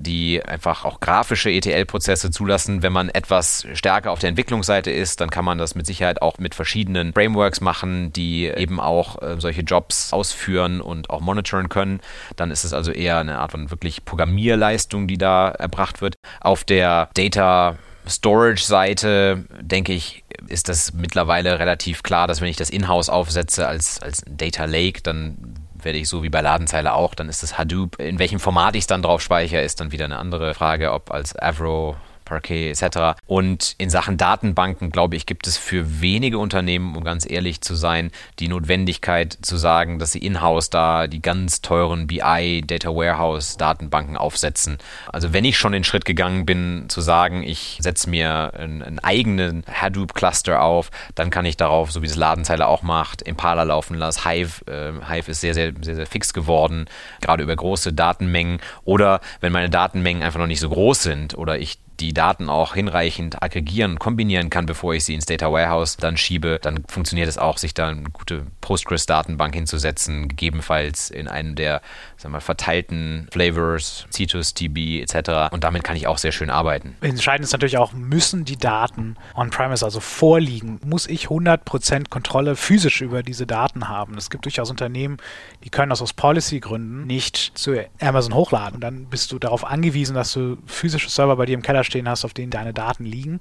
die einfach auch grafische ETL-Prozesse zulassen. Wenn man etwas stärker auf der Entwicklungsseite ist, dann kann man das mit Sicherheit auch mit verschiedenen Frameworks machen, die eben auch äh, solche Jobs ausführen und auch monitoren können. Dann ist es also eher eine Art von wirklich Programmierleistung, die da erbracht wird. Auf der Data Storage-Seite, denke ich, ist das mittlerweile relativ klar, dass wenn ich das In-house aufsetze als, als Data Lake, dann werde ich so wie bei Ladenzeile auch, dann ist es Hadoop. In welchem Format ich es dann drauf speichere, ist dann wieder eine andere Frage, ob als Avro Parquet etc. Und in Sachen Datenbanken, glaube ich, gibt es für wenige Unternehmen, um ganz ehrlich zu sein, die Notwendigkeit zu sagen, dass sie in-house da die ganz teuren BI, Data Warehouse Datenbanken aufsetzen. Also wenn ich schon den Schritt gegangen bin, zu sagen, ich setze mir einen, eigenen Hadoop-Cluster auf, dann kann ich darauf, so wie es Ladenzeile auch macht, Impala laufen lassen. Hive, äh, Hive ist sehr, sehr, sehr, sehr fix geworden, gerade über große Datenmengen. Oder wenn meine Datenmengen einfach noch nicht so groß sind oder ich die Daten auch hinreichend aggregieren kombinieren kann, bevor ich sie ins Data Warehouse dann schiebe, dann funktioniert es auch, sich da eine gute Postgres-Datenbank hinzusetzen, gegebenenfalls in einem der sagen wir, verteilten Flavors, Citus, TB etc. Und damit kann ich auch sehr schön arbeiten. Entscheidend ist natürlich auch, müssen die Daten on-premise, also vorliegen? Muss ich 100% Kontrolle physisch über diese Daten haben? Es gibt durchaus Unternehmen, die können das aus Policy-Gründen nicht zu Amazon hochladen. Und dann bist du darauf angewiesen, dass du physische Server bei dir im Keller stehen hast, auf denen deine Daten liegen.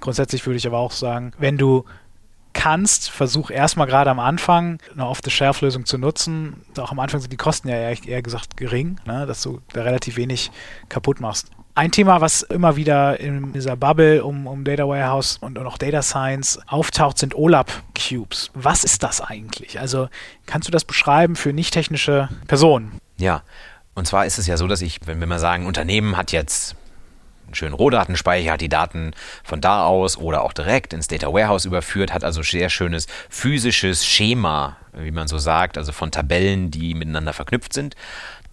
Grundsätzlich würde ich aber auch sagen, wenn du kannst, versuch erstmal gerade am Anfang eine Off-the-Shelf-Lösung zu nutzen. Auch am Anfang sind die Kosten ja eher, eher gesagt gering, ne, dass du da relativ wenig kaputt machst. Ein Thema, was immer wieder in dieser Bubble um, um Data Warehouse und, und auch Data Science auftaucht, sind OLAP Cubes. Was ist das eigentlich? Also kannst du das beschreiben für nicht technische Personen? Ja, und zwar ist es ja so, dass ich, wenn wir mal sagen, Unternehmen hat jetzt einen schönen Rohdatenspeicher, hat die Daten von da aus oder auch direkt ins Data Warehouse überführt, hat also sehr schönes physisches Schema, wie man so sagt, also von Tabellen, die miteinander verknüpft sind.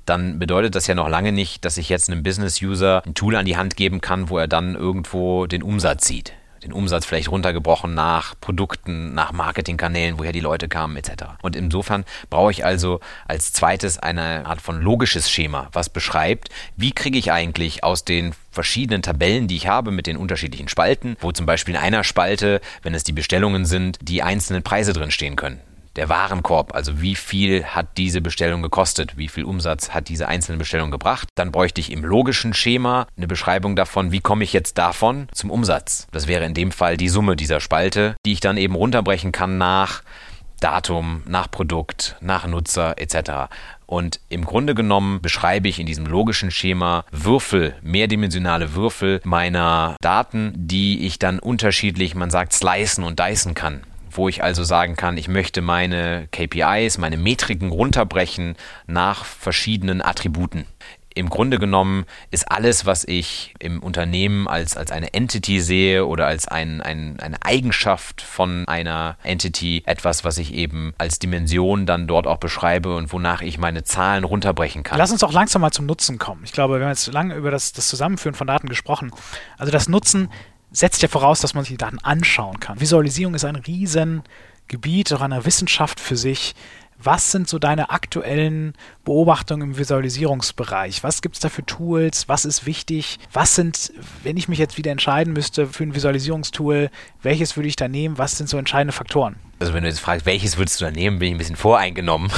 Dann bedeutet das ja noch lange nicht, dass ich jetzt einem Business-User ein Tool an die Hand geben kann, wo er dann irgendwo den Umsatz sieht den Umsatz vielleicht runtergebrochen nach Produkten, nach Marketingkanälen, woher die Leute kamen etc. Und insofern brauche ich also als zweites eine Art von logisches Schema, was beschreibt, wie kriege ich eigentlich aus den verschiedenen Tabellen, die ich habe mit den unterschiedlichen Spalten, wo zum Beispiel in einer Spalte, wenn es die Bestellungen sind, die einzelnen Preise drin stehen können der Warenkorb, also wie viel hat diese Bestellung gekostet, wie viel Umsatz hat diese einzelne Bestellung gebracht. Dann bräuchte ich im logischen Schema eine Beschreibung davon, wie komme ich jetzt davon zum Umsatz. Das wäre in dem Fall die Summe dieser Spalte, die ich dann eben runterbrechen kann nach Datum, nach Produkt, nach Nutzer etc. Und im Grunde genommen beschreibe ich in diesem logischen Schema Würfel, mehrdimensionale Würfel meiner Daten, die ich dann unterschiedlich, man sagt, slicen und dicen kann wo ich also sagen kann, ich möchte meine KPIs, meine Metriken runterbrechen nach verschiedenen Attributen. Im Grunde genommen ist alles, was ich im Unternehmen als, als eine Entity sehe oder als ein, ein, eine Eigenschaft von einer Entity, etwas, was ich eben als Dimension dann dort auch beschreibe und wonach ich meine Zahlen runterbrechen kann. Lass uns auch langsam mal zum Nutzen kommen. Ich glaube, wir haben jetzt lange über das, das Zusammenführen von Daten gesprochen. Also das Nutzen setzt ja voraus, dass man sich die Daten anschauen kann. Visualisierung ist ein Riesengebiet, auch eine Wissenschaft für sich. Was sind so deine aktuellen Beobachtungen im Visualisierungsbereich? Was gibt es da für Tools? Was ist wichtig? Was sind, wenn ich mich jetzt wieder entscheiden müsste für ein Visualisierungstool, welches würde ich da nehmen? Was sind so entscheidende Faktoren? Also wenn du jetzt fragst, welches würdest du da nehmen, bin ich ein bisschen voreingenommen.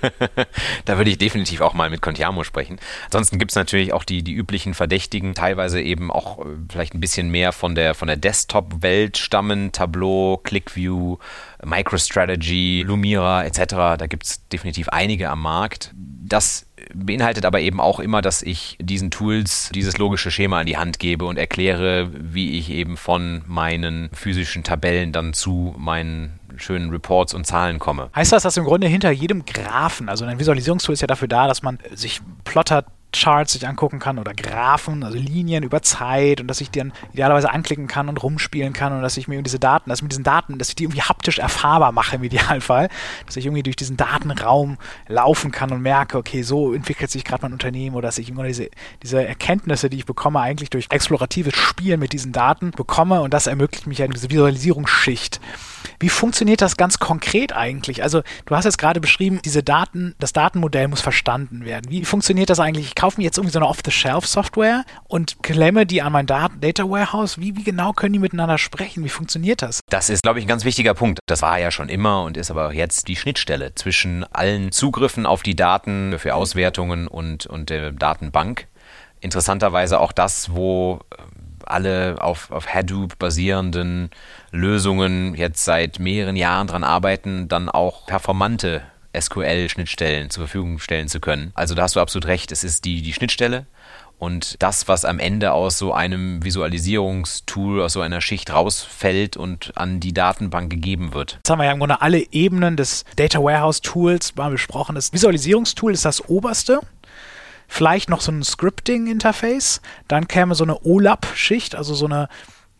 (laughs) da würde ich definitiv auch mal mit Contiamo sprechen. Ansonsten gibt es natürlich auch die, die üblichen Verdächtigen, teilweise eben auch äh, vielleicht ein bisschen mehr von der, von der Desktop-Welt stammen, Tableau, ClickView, MicroStrategy, Lumira etc. Da gibt es definitiv einige am Markt. Das beinhaltet aber eben auch immer, dass ich diesen Tools dieses logische Schema an die Hand gebe und erkläre, wie ich eben von meinen physischen Tabellen dann zu meinen schönen Reports und Zahlen komme. Heißt das, dass im Grunde hinter jedem Graphen, also ein Visualisierungstool ist ja dafür da, dass man sich Plotter Charts sich angucken kann oder Graphen, also Linien über Zeit und dass ich dann idealerweise anklicken kann und rumspielen kann und dass ich mir diese Daten, dass ich mit diesen Daten, dass ich die irgendwie haptisch erfahrbar mache im Idealfall, dass ich irgendwie durch diesen Datenraum laufen kann und merke, okay, so entwickelt sich gerade mein Unternehmen oder dass ich immer diese, diese Erkenntnisse, die ich bekomme, eigentlich durch exploratives Spielen mit diesen Daten bekomme und das ermöglicht mich ja diese Visualisierungsschicht. Wie funktioniert das ganz konkret eigentlich? Also, du hast jetzt gerade beschrieben, diese Daten, das Datenmodell muss verstanden werden. Wie funktioniert das eigentlich? Ich kaufe mir jetzt irgendwie so eine Off-the-Shelf-Software und klemme die an mein Data Warehouse. Wie, wie genau können die miteinander sprechen? Wie funktioniert das? Das ist, glaube ich, ein ganz wichtiger Punkt. Das war ja schon immer und ist aber jetzt die Schnittstelle zwischen allen Zugriffen auf die Daten für Auswertungen und, und der Datenbank. Interessanterweise auch das, wo alle auf, auf Hadoop basierenden Lösungen jetzt seit mehreren Jahren dran arbeiten, dann auch performante SQL-Schnittstellen zur Verfügung stellen zu können. Also da hast du absolut recht, es ist die, die Schnittstelle und das, was am Ende aus so einem Visualisierungstool, aus so einer Schicht rausfällt und an die Datenbank gegeben wird. Jetzt haben wir ja im Grunde alle Ebenen des Data Warehouse Tools mal besprochen. Das Visualisierungstool ist das oberste vielleicht noch so ein Scripting-Interface, dann käme so eine OLAP-Schicht, also so eine,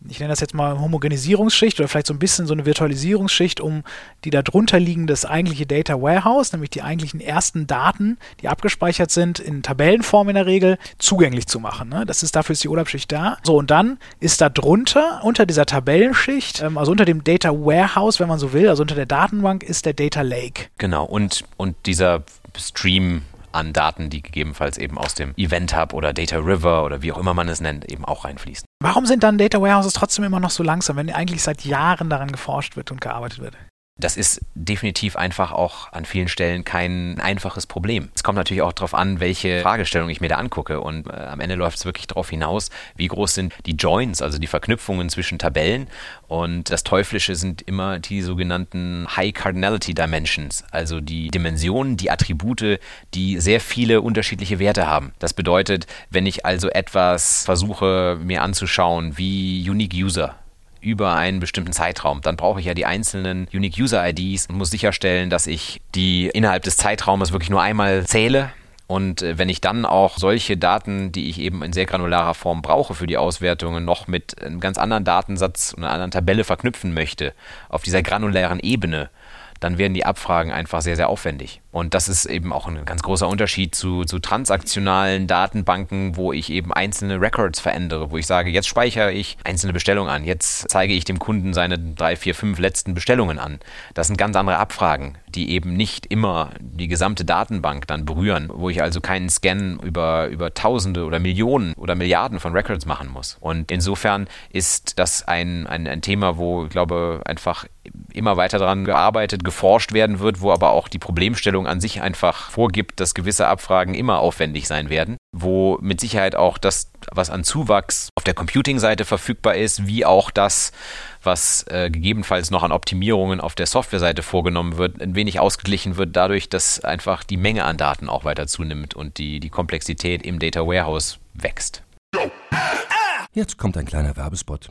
ich nenne das jetzt mal Homogenisierungsschicht oder vielleicht so ein bisschen so eine Virtualisierungsschicht, um die darunter liegende eigentliche Data Warehouse, nämlich die eigentlichen ersten Daten, die abgespeichert sind, in Tabellenform in der Regel, zugänglich zu machen. Ne? Das ist dafür ist die OLAP-Schicht da. So, und dann ist da drunter, unter dieser Tabellenschicht, ähm, also unter dem Data Warehouse, wenn man so will, also unter der Datenbank, ist der Data Lake. Genau, und, und dieser Stream an Daten, die gegebenenfalls eben aus dem Event Hub oder Data River oder wie auch immer man es nennt, eben auch reinfließen. Warum sind dann Data Warehouses trotzdem immer noch so langsam, wenn eigentlich seit Jahren daran geforscht wird und gearbeitet wird? Das ist definitiv einfach auch an vielen Stellen kein einfaches Problem. Es kommt natürlich auch darauf an, welche Fragestellung ich mir da angucke. Und äh, am Ende läuft es wirklich darauf hinaus, wie groß sind die Joins, also die Verknüpfungen zwischen Tabellen. Und das Teuflische sind immer die sogenannten High Cardinality Dimensions, also die Dimensionen, die Attribute, die sehr viele unterschiedliche Werte haben. Das bedeutet, wenn ich also etwas versuche mir anzuschauen wie Unique User, über einen bestimmten Zeitraum. Dann brauche ich ja die einzelnen Unique User IDs und muss sicherstellen, dass ich die innerhalb des Zeitraumes wirklich nur einmal zähle. Und äh, wenn ich dann auch solche Daten, die ich eben in sehr granularer Form brauche für die Auswertungen, noch mit einem ganz anderen Datensatz und einer anderen Tabelle verknüpfen möchte, auf dieser granulären Ebene, dann werden die Abfragen einfach sehr, sehr aufwendig. Und das ist eben auch ein ganz großer Unterschied zu, zu transaktionalen Datenbanken, wo ich eben einzelne Records verändere, wo ich sage, jetzt speichere ich einzelne Bestellungen an, jetzt zeige ich dem Kunden seine drei, vier, fünf letzten Bestellungen an. Das sind ganz andere Abfragen, die eben nicht immer die gesamte Datenbank dann berühren, wo ich also keinen Scan über, über Tausende oder Millionen oder Milliarden von Records machen muss. Und insofern ist das ein, ein, ein Thema, wo ich glaube, einfach immer weiter daran gearbeitet, geforscht werden wird, wo aber auch die Problemstellung an sich einfach vorgibt, dass gewisse Abfragen immer aufwendig sein werden, wo mit Sicherheit auch das, was an Zuwachs auf der Computing-Seite verfügbar ist, wie auch das, was äh, gegebenenfalls noch an Optimierungen auf der Software-Seite vorgenommen wird, ein wenig ausgeglichen wird dadurch, dass einfach die Menge an Daten auch weiter zunimmt und die, die Komplexität im Data Warehouse wächst. Jetzt kommt ein kleiner Werbespot.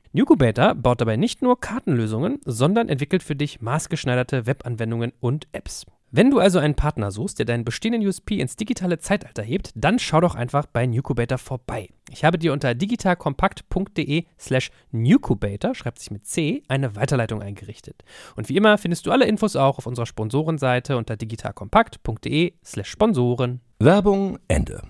Nucubator baut dabei nicht nur Kartenlösungen, sondern entwickelt für dich maßgeschneiderte Webanwendungen und Apps. Wenn du also einen Partner suchst, der deinen bestehenden USP ins digitale Zeitalter hebt, dann schau doch einfach bei Newcubator vorbei. Ich habe dir unter digitalkompakt.de slash Newcubator, schreibt sich mit C, eine Weiterleitung eingerichtet. Und wie immer findest du alle Infos auch auf unserer Sponsorenseite unter digitalkompakt.de slash Sponsoren. Werbung Ende.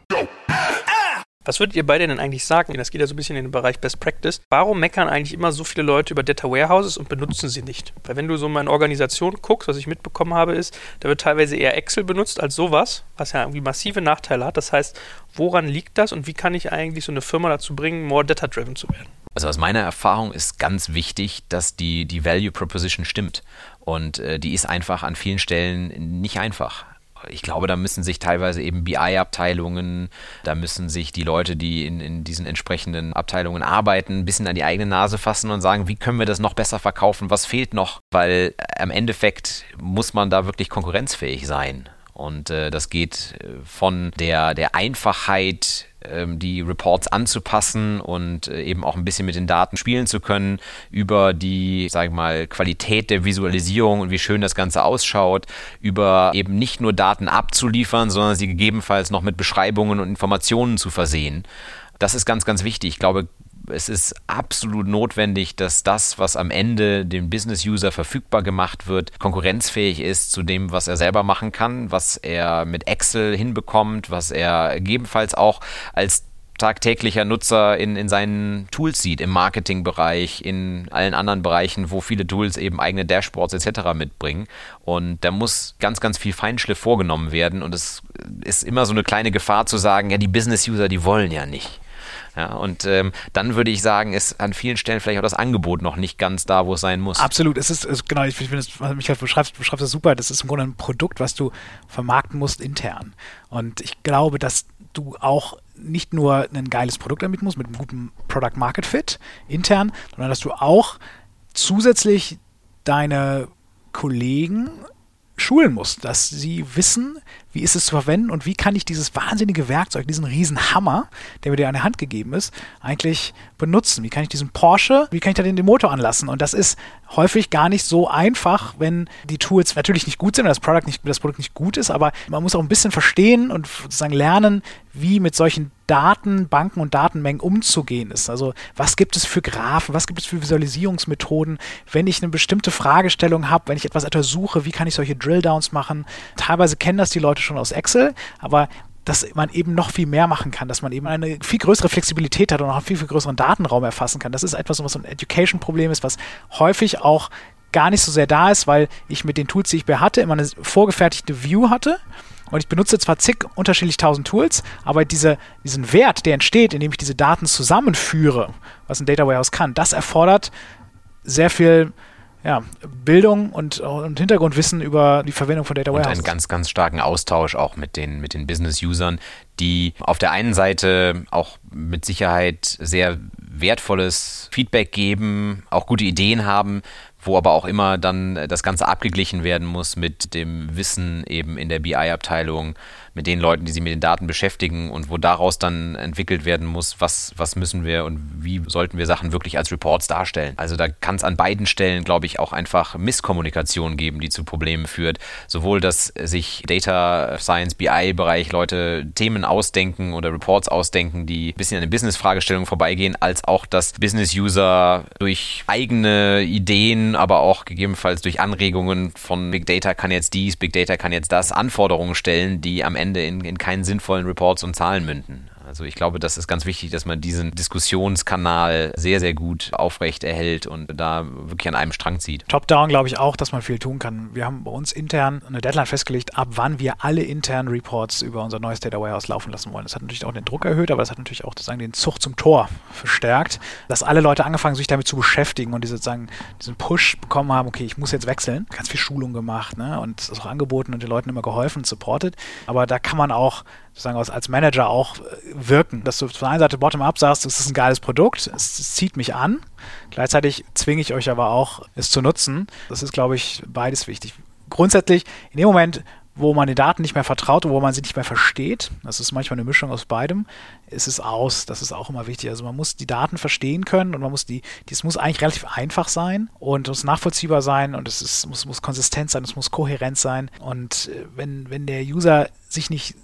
Was würdet ihr beide denn eigentlich sagen? Das geht ja so ein bisschen in den Bereich Best Practice. Warum meckern eigentlich immer so viele Leute über Data Warehouses und benutzen sie nicht? Weil wenn du so mal in Organisation guckst, was ich mitbekommen habe, ist, da wird teilweise eher Excel benutzt als sowas, was ja irgendwie massive Nachteile hat. Das heißt, woran liegt das und wie kann ich eigentlich so eine Firma dazu bringen, more data-driven zu werden? Also aus meiner Erfahrung ist ganz wichtig, dass die, die Value Proposition stimmt. Und äh, die ist einfach an vielen Stellen nicht einfach ich glaube, da müssen sich teilweise eben BI-Abteilungen, da müssen sich die Leute, die in, in diesen entsprechenden Abteilungen arbeiten, ein bisschen an die eigene Nase fassen und sagen, wie können wir das noch besser verkaufen, was fehlt noch, weil äh, am Endeffekt muss man da wirklich konkurrenzfähig sein. Und äh, das geht äh, von der, der Einfachheit ähm, die Reports anzupassen und äh, eben auch ein bisschen mit den Daten spielen zu können, über die, sage ich mal, Qualität der Visualisierung und wie schön das Ganze ausschaut, über eben nicht nur Daten abzuliefern, sondern sie gegebenenfalls noch mit Beschreibungen und Informationen zu versehen. Das ist ganz, ganz wichtig. Ich glaube, es ist absolut notwendig, dass das, was am Ende dem Business-User verfügbar gemacht wird, konkurrenzfähig ist zu dem, was er selber machen kann, was er mit Excel hinbekommt, was er gegebenenfalls auch als tagtäglicher Nutzer in, in seinen Tools sieht, im Marketingbereich, in allen anderen Bereichen, wo viele Tools eben eigene Dashboards etc. mitbringen. Und da muss ganz, ganz viel Feinschliff vorgenommen werden. Und es ist immer so eine kleine Gefahr zu sagen, ja, die Business-User, die wollen ja nicht. Ja, und ähm, dann würde ich sagen, ist an vielen Stellen vielleicht auch das Angebot noch nicht ganz da, wo es sein muss. Absolut. Es ist, es, genau, ich finde, was Michael beschreibst, beschreibst das super. Das ist im Grunde ein Produkt, was du vermarkten musst intern. Und ich glaube, dass du auch nicht nur ein geiles Produkt damit musst, mit einem guten Product Market Fit intern, sondern dass du auch zusätzlich deine Kollegen schulen musst, dass sie wissen, wie ist es zu verwenden und wie kann ich dieses wahnsinnige Werkzeug, diesen riesen Hammer, der mir dir an der Hand gegeben ist, eigentlich benutzen? Wie kann ich diesen Porsche, wie kann ich da den, Motor anlassen? Und das ist häufig gar nicht so einfach, wenn die Tools natürlich nicht gut sind und das Produkt nicht, das Produkt nicht gut ist, aber man muss auch ein bisschen verstehen und sozusagen lernen, wie mit solchen Datenbanken und Datenmengen umzugehen ist. Also was gibt es für Graphen, was gibt es für Visualisierungsmethoden, wenn ich eine bestimmte Fragestellung habe, wenn ich etwas untersuche, wie kann ich solche Drilldowns machen? Teilweise kennen das die Leute schon aus Excel, aber dass man eben noch viel mehr machen kann, dass man eben eine viel größere Flexibilität hat und auch einen viel, viel größeren Datenraum erfassen kann. Das ist etwas, was so ein Education-Problem ist, was häufig auch gar nicht so sehr da ist, weil ich mit den Tools, die ich mir hatte, immer eine vorgefertigte View hatte. Und ich benutze zwar zig unterschiedlich tausend Tools, aber diese, diesen Wert, der entsteht, indem ich diese Daten zusammenführe, was ein Data Warehouse kann, das erfordert sehr viel ja, Bildung und, und Hintergrundwissen über die Verwendung von Data Warehouse. Und einen ganz, ganz starken Austausch auch mit den, mit den Business-Usern, die auf der einen Seite auch mit Sicherheit sehr wertvolles Feedback geben, auch gute Ideen haben, wo aber auch immer dann das Ganze abgeglichen werden muss mit dem Wissen eben in der BI-Abteilung, mit den Leuten, die sich mit den Daten beschäftigen und wo daraus dann entwickelt werden muss, was, was müssen wir und wie sollten wir Sachen wirklich als Reports darstellen. Also da kann es an beiden Stellen, glaube ich, auch einfach Misskommunikation geben, die zu Problemen führt. Sowohl, dass sich Data Science, BI-Bereich Leute Themen ausdenken oder Reports ausdenken, die ein bisschen an den Business-Fragestellungen vorbeigehen, als auch, dass Business-User durch eigene Ideen, aber auch gegebenenfalls durch Anregungen von Big Data kann jetzt dies, Big Data kann jetzt das, Anforderungen stellen, die am Ende in, in keinen sinnvollen Reports und Zahlen münden. Also ich glaube, das ist ganz wichtig, dass man diesen Diskussionskanal sehr, sehr gut aufrecht erhält und da wirklich an einem Strang zieht. Top-down glaube ich auch, dass man viel tun kann. Wir haben bei uns intern eine Deadline festgelegt, ab wann wir alle internen Reports über unser neues Data Warehouse laufen lassen wollen. Das hat natürlich auch den Druck erhöht, aber das hat natürlich auch sozusagen den Zug zum Tor verstärkt, dass alle Leute angefangen sich damit zu beschäftigen und die sozusagen diesen Push bekommen haben, okay, ich muss jetzt wechseln. Ganz viel Schulung gemacht ne? und das auch angeboten und den Leuten immer geholfen und supported. Aber da kann man auch sozusagen als Manager auch äh, wirken, dass du von einer Seite bottom-up sagst, es ist ein geiles Produkt, es, zieht mich an. Gleichzeitig zwinge ich euch aber auch, es zu nutzen. Das ist, glaube ich, beides wichtig. Grundsätzlich, in dem Moment, wo man den Daten nicht mehr vertraut und wo man sie nicht mehr versteht, das ist manchmal eine Mischung aus beidem, ist es aus. Das ist auch immer wichtig. Also man muss die Daten verstehen können und man muss die, es muss eigentlich relativ einfach sein und es muss nachvollziehbar sein und es ist, muss, muss konsistent sein, es muss kohärent sein. Und äh, wenn, wenn der User sich nicht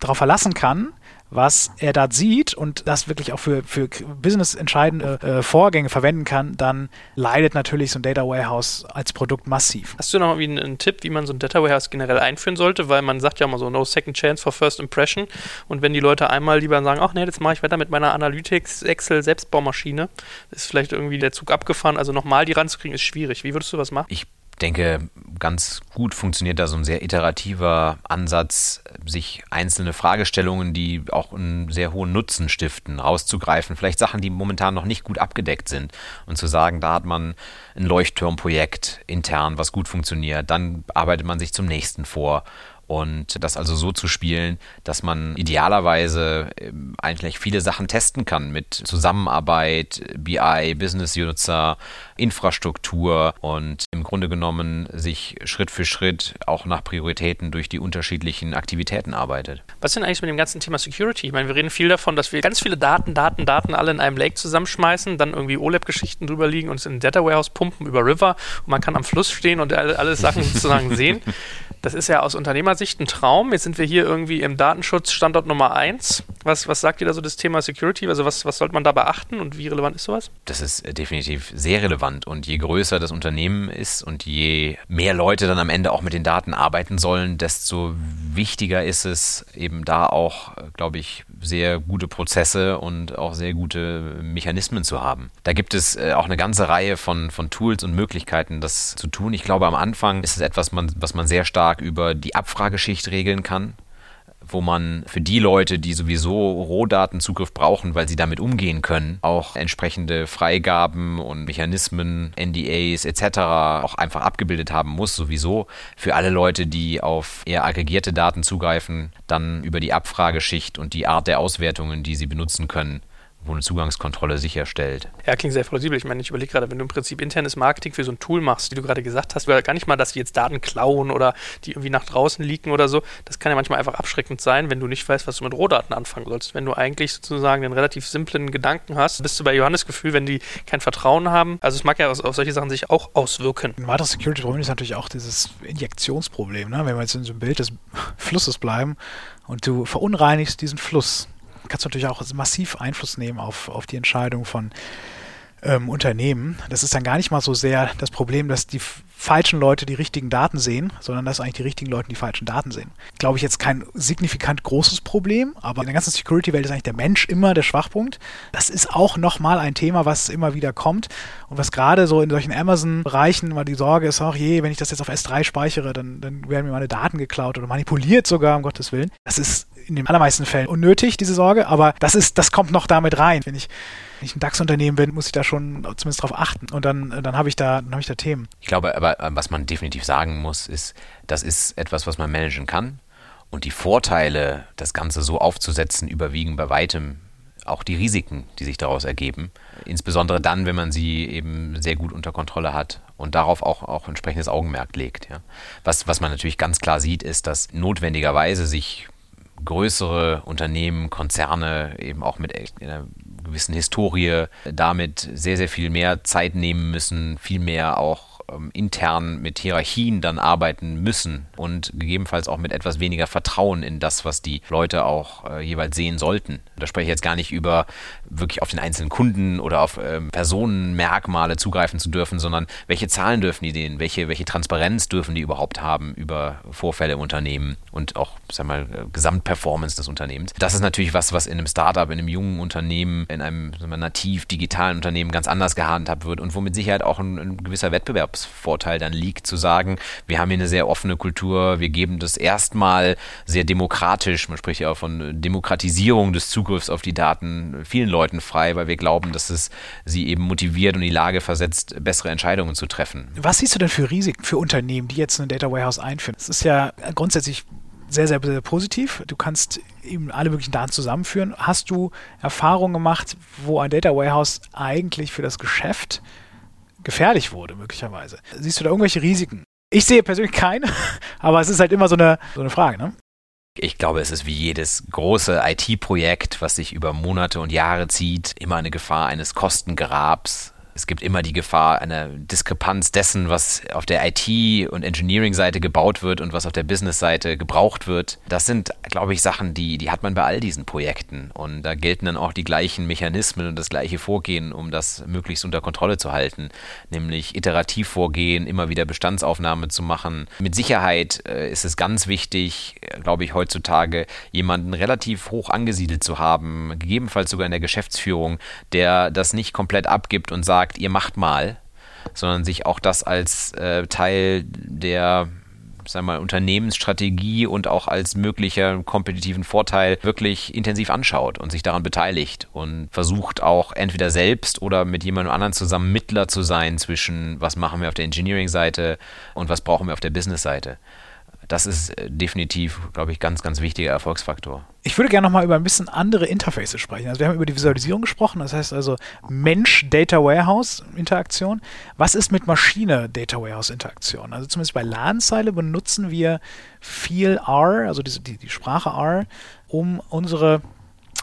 darauf verlassen kann, was er da sieht und das wirklich auch für, für business entscheidende äh, Vorgänge verwenden kann, dann leidet natürlich so ein Data Warehouse als Produkt massiv. Hast du noch einen, einen Tipp, wie man so ein Data Warehouse generell einführen sollte? Weil man sagt ja immer so, no second chance for first impression. Und wenn die Leute einmal lieber sagen, ach nee, jetzt mache ich weiter mit meiner Analytics Excel Selbstbaumaschine, ist vielleicht irgendwie der Zug abgefahren. Also nochmal die ranzukriegen, ist schwierig. Wie würdest du was machen? Ich denke, ganz gut funktioniert da so ein sehr iterativer Ansatz, sich einzelne Fragestellungen, die auch einen sehr hohen Nutzen stiften, rauszugreifen. Vielleicht Sachen, die momentan noch nicht gut abgedeckt sind und zu sagen, da hat man ein Leuchtturmprojekt intern, was gut funktioniert. Dann arbeitet man sich zum nächsten vor und das also so zu spielen, dass man idealerweise ähm, eigentlich viele Sachen testen kann mit Zusammenarbeit, BI, Business-User, Infrastruktur und im Grunde genommen sich Schritt für Schritt auch nach Prioritäten durch die unterschiedlichen Aktivitäten arbeitet. Was ist denn eigentlich mit dem ganzen Thema Security? Ich meine, wir reden viel davon, dass wir ganz viele Daten, Daten, Daten alle in einem Lake zusammenschmeißen, dann irgendwie OLAP-Geschichten drüber liegen und es in ein Data Warehouse pumpen über River und man kann am Fluss stehen und alle, alle Sachen (laughs) sozusagen sehen. Das ist ja aus Unternehmersicht ein Traum. Jetzt sind wir hier irgendwie im Datenschutz Standort Nummer eins. Was, was sagt ihr da so das Thema Security? Also was, was sollte man da beachten und wie relevant ist sowas? Das ist äh, definitiv sehr relevant und je größer das Unternehmen ist und je mehr Leute dann am Ende auch mit den Daten arbeiten sollen, desto wichtiger ist es eben da auch, äh, glaube ich, sehr gute Prozesse und auch sehr gute Mechanismen zu haben. Da gibt es äh, auch eine ganze Reihe von, von Tools und Möglichkeiten, das zu tun. Ich glaube, am Anfang ist es etwas, was man sehr stark stark über die Abfrageschicht regeln kann, wo man für die Leute, die sowieso Rohdatenzugriff brauchen, weil sie damit umgehen können, auch entsprechende Freigaben und Mechanismen, NDAs etc. auch einfach abgebildet haben muss, sowieso. Für alle Leute, die auf eher aggregierte Daten zugreifen, dann über die Abfrageschicht und die Art der Auswertungen, die sie benutzen können, wo eine Zugangskontrolle sicherstellt. Ja, klingt sehr plausibel. Ich meine, ich überlege gerade, wenn du im Prinzip internes Marketing für so ein Tool machst, wie du gerade gesagt hast, gar nicht mal, dass die jetzt Daten klauen oder die irgendwie nach draußen leaken oder so. Das kann ja manchmal einfach abschreckend sein, wenn du nicht weißt, was du mit Rohdaten anfangen sollst. Wenn du eigentlich sozusagen den relativ simplen Gedanken hast, bist du bei Johannes Gefühl, wenn die kein Vertrauen haben. Also es mag ja auf, solche Sachen sich auch auswirken. Ein weiteres Security-Problem ist natürlich auch dieses Injektionsproblem. Ne? Wenn wir jetzt in so einem Bild des (laughs) Flusses bleiben und du verunreinigst diesen Fluss, kannst du natürlich auch massiv Einfluss nehmen auf, auf die Entscheidung von ähm, Unternehmen. Das ist dann gar nicht mal so sehr das Problem, dass die falschen Leute die richtigen Daten sehen, sondern dass eigentlich die richtigen Leute die falschen Daten sehen. Glaube ich jetzt kein signifikant großes Problem, aber in der ganzen Security-Welt ist eigentlich der Mensch immer der Schwachpunkt. Das ist auch nochmal ein Thema, was immer wieder kommt und was gerade so in solchen Amazon-Bereichen immer die Sorge ist, ach je, wenn ich das jetzt auf S3 speichere, dann, dann werden mir meine Daten geklaut oder manipuliert sogar, um Gottes Willen. Das ist in den allermeisten Fällen unnötig, diese Sorge, aber das ist, das kommt noch damit rein. Wenn ich, ich ein DAX-Unternehmen bin, muss ich da schon zumindest drauf achten und dann, dann habe ich da, dann habe ich da Themen. Ich glaube aber, äh, was man definitiv sagen muss, ist, das ist etwas, was man managen kann. Und die Vorteile, das Ganze so aufzusetzen, überwiegen bei weitem auch die Risiken, die sich daraus ergeben. Insbesondere dann, wenn man sie eben sehr gut unter Kontrolle hat und darauf auch, auch entsprechendes Augenmerk legt. Ja. Was, was man natürlich ganz klar sieht, ist, dass notwendigerweise sich größere Unternehmen, Konzerne eben auch mit einer gewissen Historie damit sehr, sehr viel mehr Zeit nehmen müssen, viel mehr auch ähm, intern mit Hierarchien dann arbeiten müssen und gegebenenfalls auch mit etwas weniger Vertrauen in das, was die Leute auch äh, jeweils sehen sollten. Da spreche ich jetzt gar nicht über wirklich auf den einzelnen Kunden oder auf ähm, Personenmerkmale zugreifen zu dürfen, sondern welche Zahlen dürfen die denen, welche, welche Transparenz dürfen die überhaupt haben über Vorfälle im Unternehmen und auch, sag mal, äh, Gesamtperformance des Unternehmens. Das ist natürlich was, was in einem Startup, in einem jungen Unternehmen, in einem mal, nativ digitalen Unternehmen ganz anders gehandhabt wird und womit Sicherheit auch ein, ein gewisser Wettbewerb Wettbewerbsvorteil dann liegt, zu sagen, wir haben hier eine sehr offene Kultur, wir geben das erstmal sehr demokratisch, man spricht ja auch von Demokratisierung des Zugriffs auf die Daten vielen Leuten frei, weil wir glauben, dass es sie eben motiviert und in die Lage versetzt, bessere Entscheidungen zu treffen. Was siehst du denn für Risiken für Unternehmen, die jetzt ein Data Warehouse einführen? Es ist ja grundsätzlich sehr, sehr, sehr positiv. Du kannst eben alle möglichen Daten zusammenführen. Hast du Erfahrungen gemacht, wo ein Data Warehouse eigentlich für das Geschäft gefährlich wurde, möglicherweise. Siehst du da irgendwelche Risiken? Ich sehe persönlich keine, (laughs) aber es ist halt immer so eine, so eine Frage, ne? Ich glaube, es ist wie jedes große IT-Projekt, was sich über Monate und Jahre zieht, immer eine Gefahr eines Kostengrabs, es gibt immer die Gefahr einer Diskrepanz dessen, was auf der IT- und Engineering-Seite gebaut wird und was auf der Business-Seite gebraucht wird. Das sind, glaube ich, Sachen, die, die hat man bei all diesen Projekten. Und da gelten dann auch die gleichen Mechanismen und das gleiche Vorgehen, um das möglichst unter Kontrolle zu halten. Nämlich iterativ vorgehen, immer wieder Bestandsaufnahme zu machen. Mit Sicherheit äh, ist es ganz wichtig, glaube ich, heutzutage jemanden relativ hoch angesiedelt zu haben, gegebenenfalls sogar in der Geschäftsführung, der das nicht komplett abgibt und sagt, sagt, ihr macht mal, sondern sich auch das als äh, Teil der sagen mal, Unternehmensstrategie und auch als möglicher kompetitiven Vorteil wirklich intensiv anschaut und sich daran beteiligt und versucht auch entweder selbst oder mit jemandem anderen zusammen Mittler zu sein zwischen was machen wir auf der Engineering-Seite und was brauchen wir auf der Business-Seite das ist äh, definitiv, glaube ich, ganz, ganz wichtiger Erfolgsfaktor. Ich würde gerne noch mal über ein bisschen andere Interfaces sprechen. Also wir haben über die Visualisierung gesprochen, das heißt also Mensch-Data Warehouse-Interaktion. Was ist mit Maschine-Data Warehouse-Interaktion? Also zumindest bei Ladenzeile benutzen wir viel R, also die, die, die Sprache R, um unsere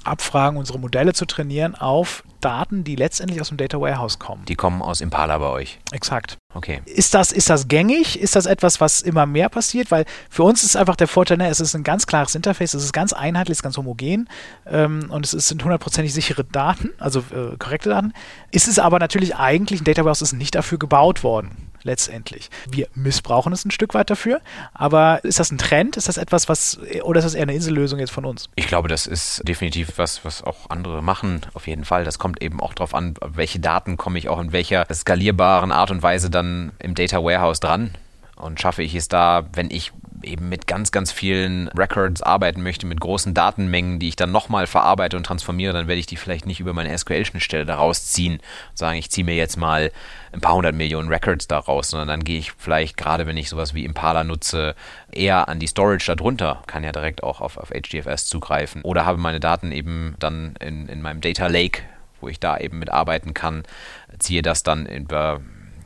Abfragen, unsere Modelle zu trainieren auf Daten, die letztendlich aus dem Data Warehouse kommen. Die kommen aus Impala bei euch. Exakt. Okay. Ist das, ist das gängig? Ist das etwas, was immer mehr passiert? Weil für uns ist einfach der Vorteil, ne, es ist ein ganz klares Interface, es ist ganz einheitlich, es ist ganz homogen ähm, und es sind hundertprozentig sichere Daten, also äh, korrekte Daten. Ist es aber natürlich eigentlich, ein Data Warehouse ist nicht dafür gebaut worden letztendlich. Wir missbrauchen es ein Stück weit dafür, aber ist das ein Trend? Ist das etwas, was, oder ist das eher eine Insellösung jetzt von uns? Ich glaube, das ist definitiv was, was auch andere machen, auf jeden Fall. Das kommt eben auch darauf an, welche Daten komme ich auch in welcher skalierbaren Art und Weise dann im Data Warehouse dran. Und schaffe ich es da, wenn ich eben mit ganz, ganz vielen Records arbeiten möchte, mit großen Datenmengen, die ich dann nochmal verarbeite und transformiere, dann werde ich die vielleicht nicht über meine SQL-Schnittstelle daraus ziehen und sagen, ich ziehe mir jetzt mal ein paar hundert Millionen Records daraus, sondern dann gehe ich vielleicht, gerade wenn ich sowas wie Impala nutze, eher an die Storage darunter, kann ja direkt auch auf, auf HDFS zugreifen oder habe meine Daten eben dann in, in meinem Data Lake, wo ich da eben mitarbeiten kann, ziehe das dann über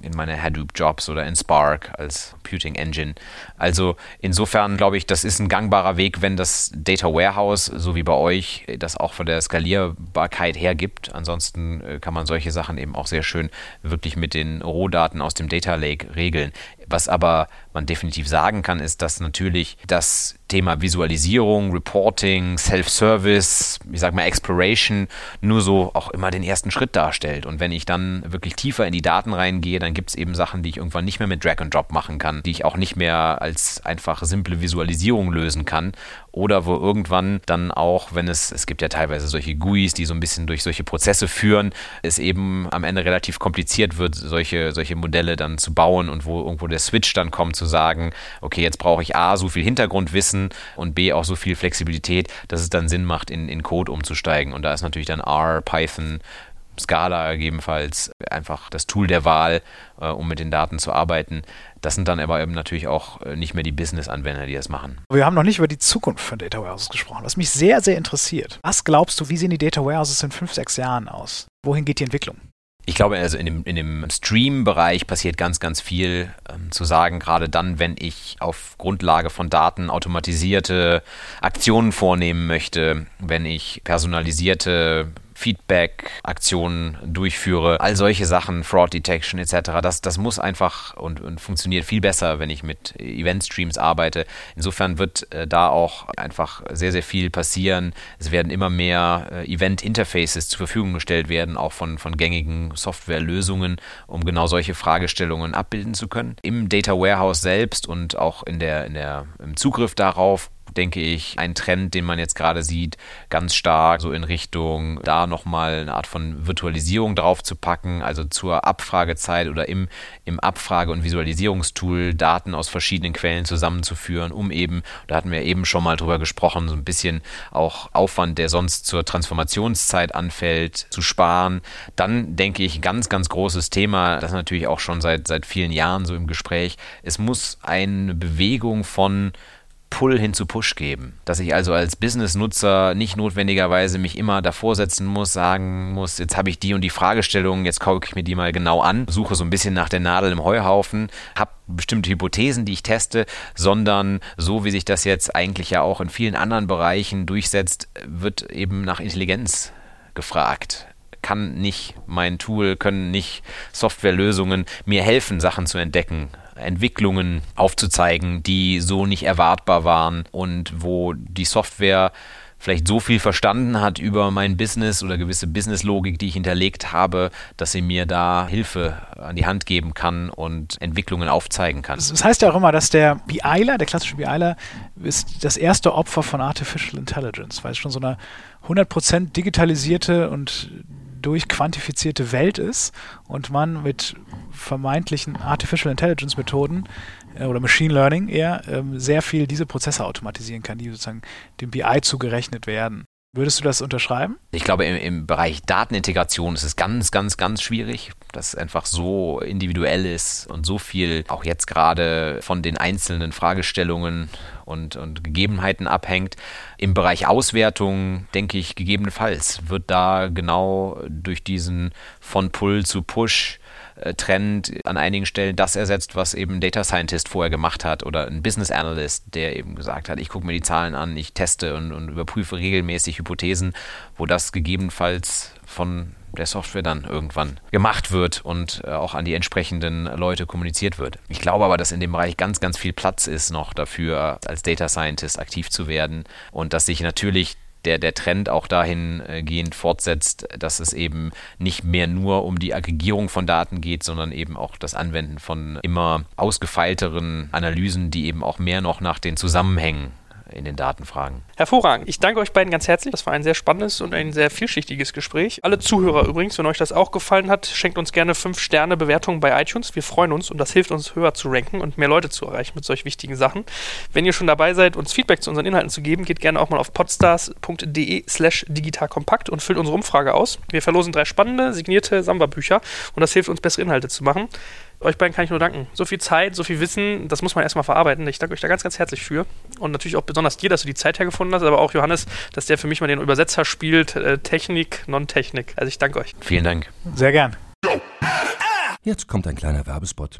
in meine Hadoop-Jobs oder in Spark als Computing Engine. Also insofern glaube ich, das ist ein gangbarer Weg, wenn das Data Warehouse, so wie bei euch, das auch von der Skalierbarkeit her gibt. Ansonsten äh, kann man solche Sachen eben auch sehr schön wirklich mit den Rohdaten aus dem Data Lake regeln. Was aber man definitiv sagen kann, ist, dass natürlich das Thema Visualisierung, Reporting, Self-Service, ich sag mal Exploration nur so auch immer den ersten Schritt darstellt. Und wenn ich dann wirklich tiefer in die Daten reingehe, dann gibt es eben Sachen, die ich irgendwann nicht mehr mit Drag and Drop machen kann, die ich auch nicht mehr als einfach simple Visualisierung lösen kann. Oder wo irgendwann dann auch, wenn es, es gibt ja teilweise solche GUIs, die so ein bisschen durch solche Prozesse führen, es eben am Ende relativ kompliziert wird, solche, solche Modelle dann zu bauen und wo irgendwo der Switch dann kommt, zu sagen, okay, jetzt brauche ich A, so viel Hintergrundwissen und B, auch so viel Flexibilität, dass es dann Sinn macht, in, in Code umzusteigen. Und da ist natürlich dann R, Python, Scala gegebenenfalls einfach das Tool der Wahl, äh, um mit den Daten zu arbeiten. Das sind dann aber eben natürlich auch äh, nicht mehr die Business-Anwender, die das machen. Wir haben noch nicht über die Zukunft von Data Warehouses gesprochen, was mich sehr, sehr interessiert. Was glaubst du, wie sehen die Data Warehouses in fünf, sechs Jahren aus? Wohin geht die Entwicklung? Ich glaube, also in dem, in dem Stream-Bereich passiert ganz, ganz viel ähm, zu sagen, gerade dann, wenn ich auf Grundlage von Daten automatisierte Aktionen vornehmen möchte, wenn ich personalisierte Feedback-Aktionen durchführe, all solche Sachen, Fraud Detection etc. Das, das muss einfach und, und funktioniert viel besser, wenn ich mit Event-Streams arbeite. Insofern wird äh, da auch einfach sehr, sehr viel passieren. Es werden immer mehr äh, Event-Interfaces zur Verfügung gestellt werden, auch von, von gängigen Softwarelösungen, um genau solche Fragestellungen abbilden zu können. Im Data Warehouse selbst und auch in der, in der, im Zugriff darauf denke ich, ein Trend, den man jetzt gerade sieht, ganz stark so in Richtung, da nochmal eine Art von Virtualisierung drauf zu packen, also zur Abfragezeit oder im, im Abfrage- und Visualisierungstool Daten aus verschiedenen Quellen zusammenzuführen, um eben, da hatten wir eben schon mal drüber gesprochen, so ein bisschen auch Aufwand, der sonst zur Transformationszeit anfällt, zu sparen. Dann denke ich, ganz, ganz großes Thema, das natürlich auch schon seit, seit vielen Jahren so im Gespräch. Es muss eine Bewegung von Pull hin zu Push geben. Dass ich also als Business-Nutzer nicht notwendigerweise mich immer davor setzen muss, sagen muss, jetzt habe ich die und die Fragestellung, jetzt gucke ich mir die mal genau an, suche so ein bisschen nach der Nadel im Heuhaufen, habe bestimmte Hypothesen, die ich teste, sondern so wie sich das jetzt eigentlich ja auch in vielen anderen Bereichen durchsetzt, wird eben nach Intelligenz gefragt kann nicht mein Tool, können nicht Softwarelösungen mir helfen, Sachen zu entdecken, Entwicklungen aufzuzeigen, die so nicht erwartbar waren und wo die Software vielleicht so viel verstanden hat über mein Business oder gewisse Businesslogik, die ich hinterlegt habe, dass sie mir da Hilfe an die Hand geben kann und Entwicklungen aufzeigen kann. Das heißt ja auch immer, dass der BIler, der klassische BIler, ist das erste Opfer von Artificial Intelligence, weil es schon so eine 100% digitalisierte und durchquantifizierte Welt ist und man mit vermeintlichen Artificial Intelligence Methoden äh, oder Machine Learning eher ähm, sehr viel diese Prozesse automatisieren kann, die sozusagen dem BI zugerechnet werden. Würdest du das unterschreiben? Ich glaube, im, im, Bereich Datenintegration ist es ganz, ganz, ganz schwierig, dass es einfach so individuell ist und so viel auch jetzt gerade von den einzelnen Fragestellungen und, und Gegebenheiten abhängt. Im Bereich Auswertung denke ich gegebenenfalls wird da genau durch diesen von Pull zu Push Trend an einigen Stellen das ersetzt, was eben ein Data Scientist vorher gemacht hat oder ein Business Analyst, der eben gesagt hat, ich gucke mir die Zahlen an, ich teste und, und überprüfe regelmäßig Hypothesen, wo das gegebenenfalls von der Software dann irgendwann gemacht wird und äh, auch an die entsprechenden Leute kommuniziert wird. Ich glaube aber, dass in dem Bereich ganz, ganz viel Platz ist noch dafür, als Data Scientist aktiv zu werden und dass sich natürlich der, der Trend auch dahingehend fortsetzt, dass es eben nicht mehr nur um die Aggregierung von Daten geht, sondern eben auch das Anwenden von immer ausgefeilteren Analysen, die eben auch mehr noch nach den Zusammenhängen in den Datenfragen. Hervorragend. Ich danke euch beiden ganz herzlich. Das war ein sehr spannendes und ein sehr vielschichtiges Gespräch. Alle Zuhörer übrigens, wenn euch das auch gefallen hat, schenkt uns gerne 5 Sterne Bewertungen bei iTunes. Wir freuen uns und das hilft uns höher zu ranken und mehr Leute zu erreichen mit solch wichtigen Sachen. Wenn ihr schon dabei seid, uns Feedback zu unseren Inhalten zu geben, geht gerne auch mal auf podstars.de slash digitalkompakt und füllt unsere Umfrage aus. Wir verlosen drei spannende, signierte Samba-Bücher und das hilft uns, bessere Inhalte zu machen. Euch beiden kann ich nur danken. So viel Zeit, so viel Wissen, das muss man erstmal verarbeiten. Ich danke euch da ganz, ganz herzlich für. Und natürlich auch besonders dir, dass du die Zeit hergefunden hast, aber auch Johannes, dass der für mich mal den Übersetzer spielt. Äh, Technik, Non-Technik. Also ich danke euch. Vielen Dank. Sehr gern. Jetzt kommt ein kleiner Werbespot.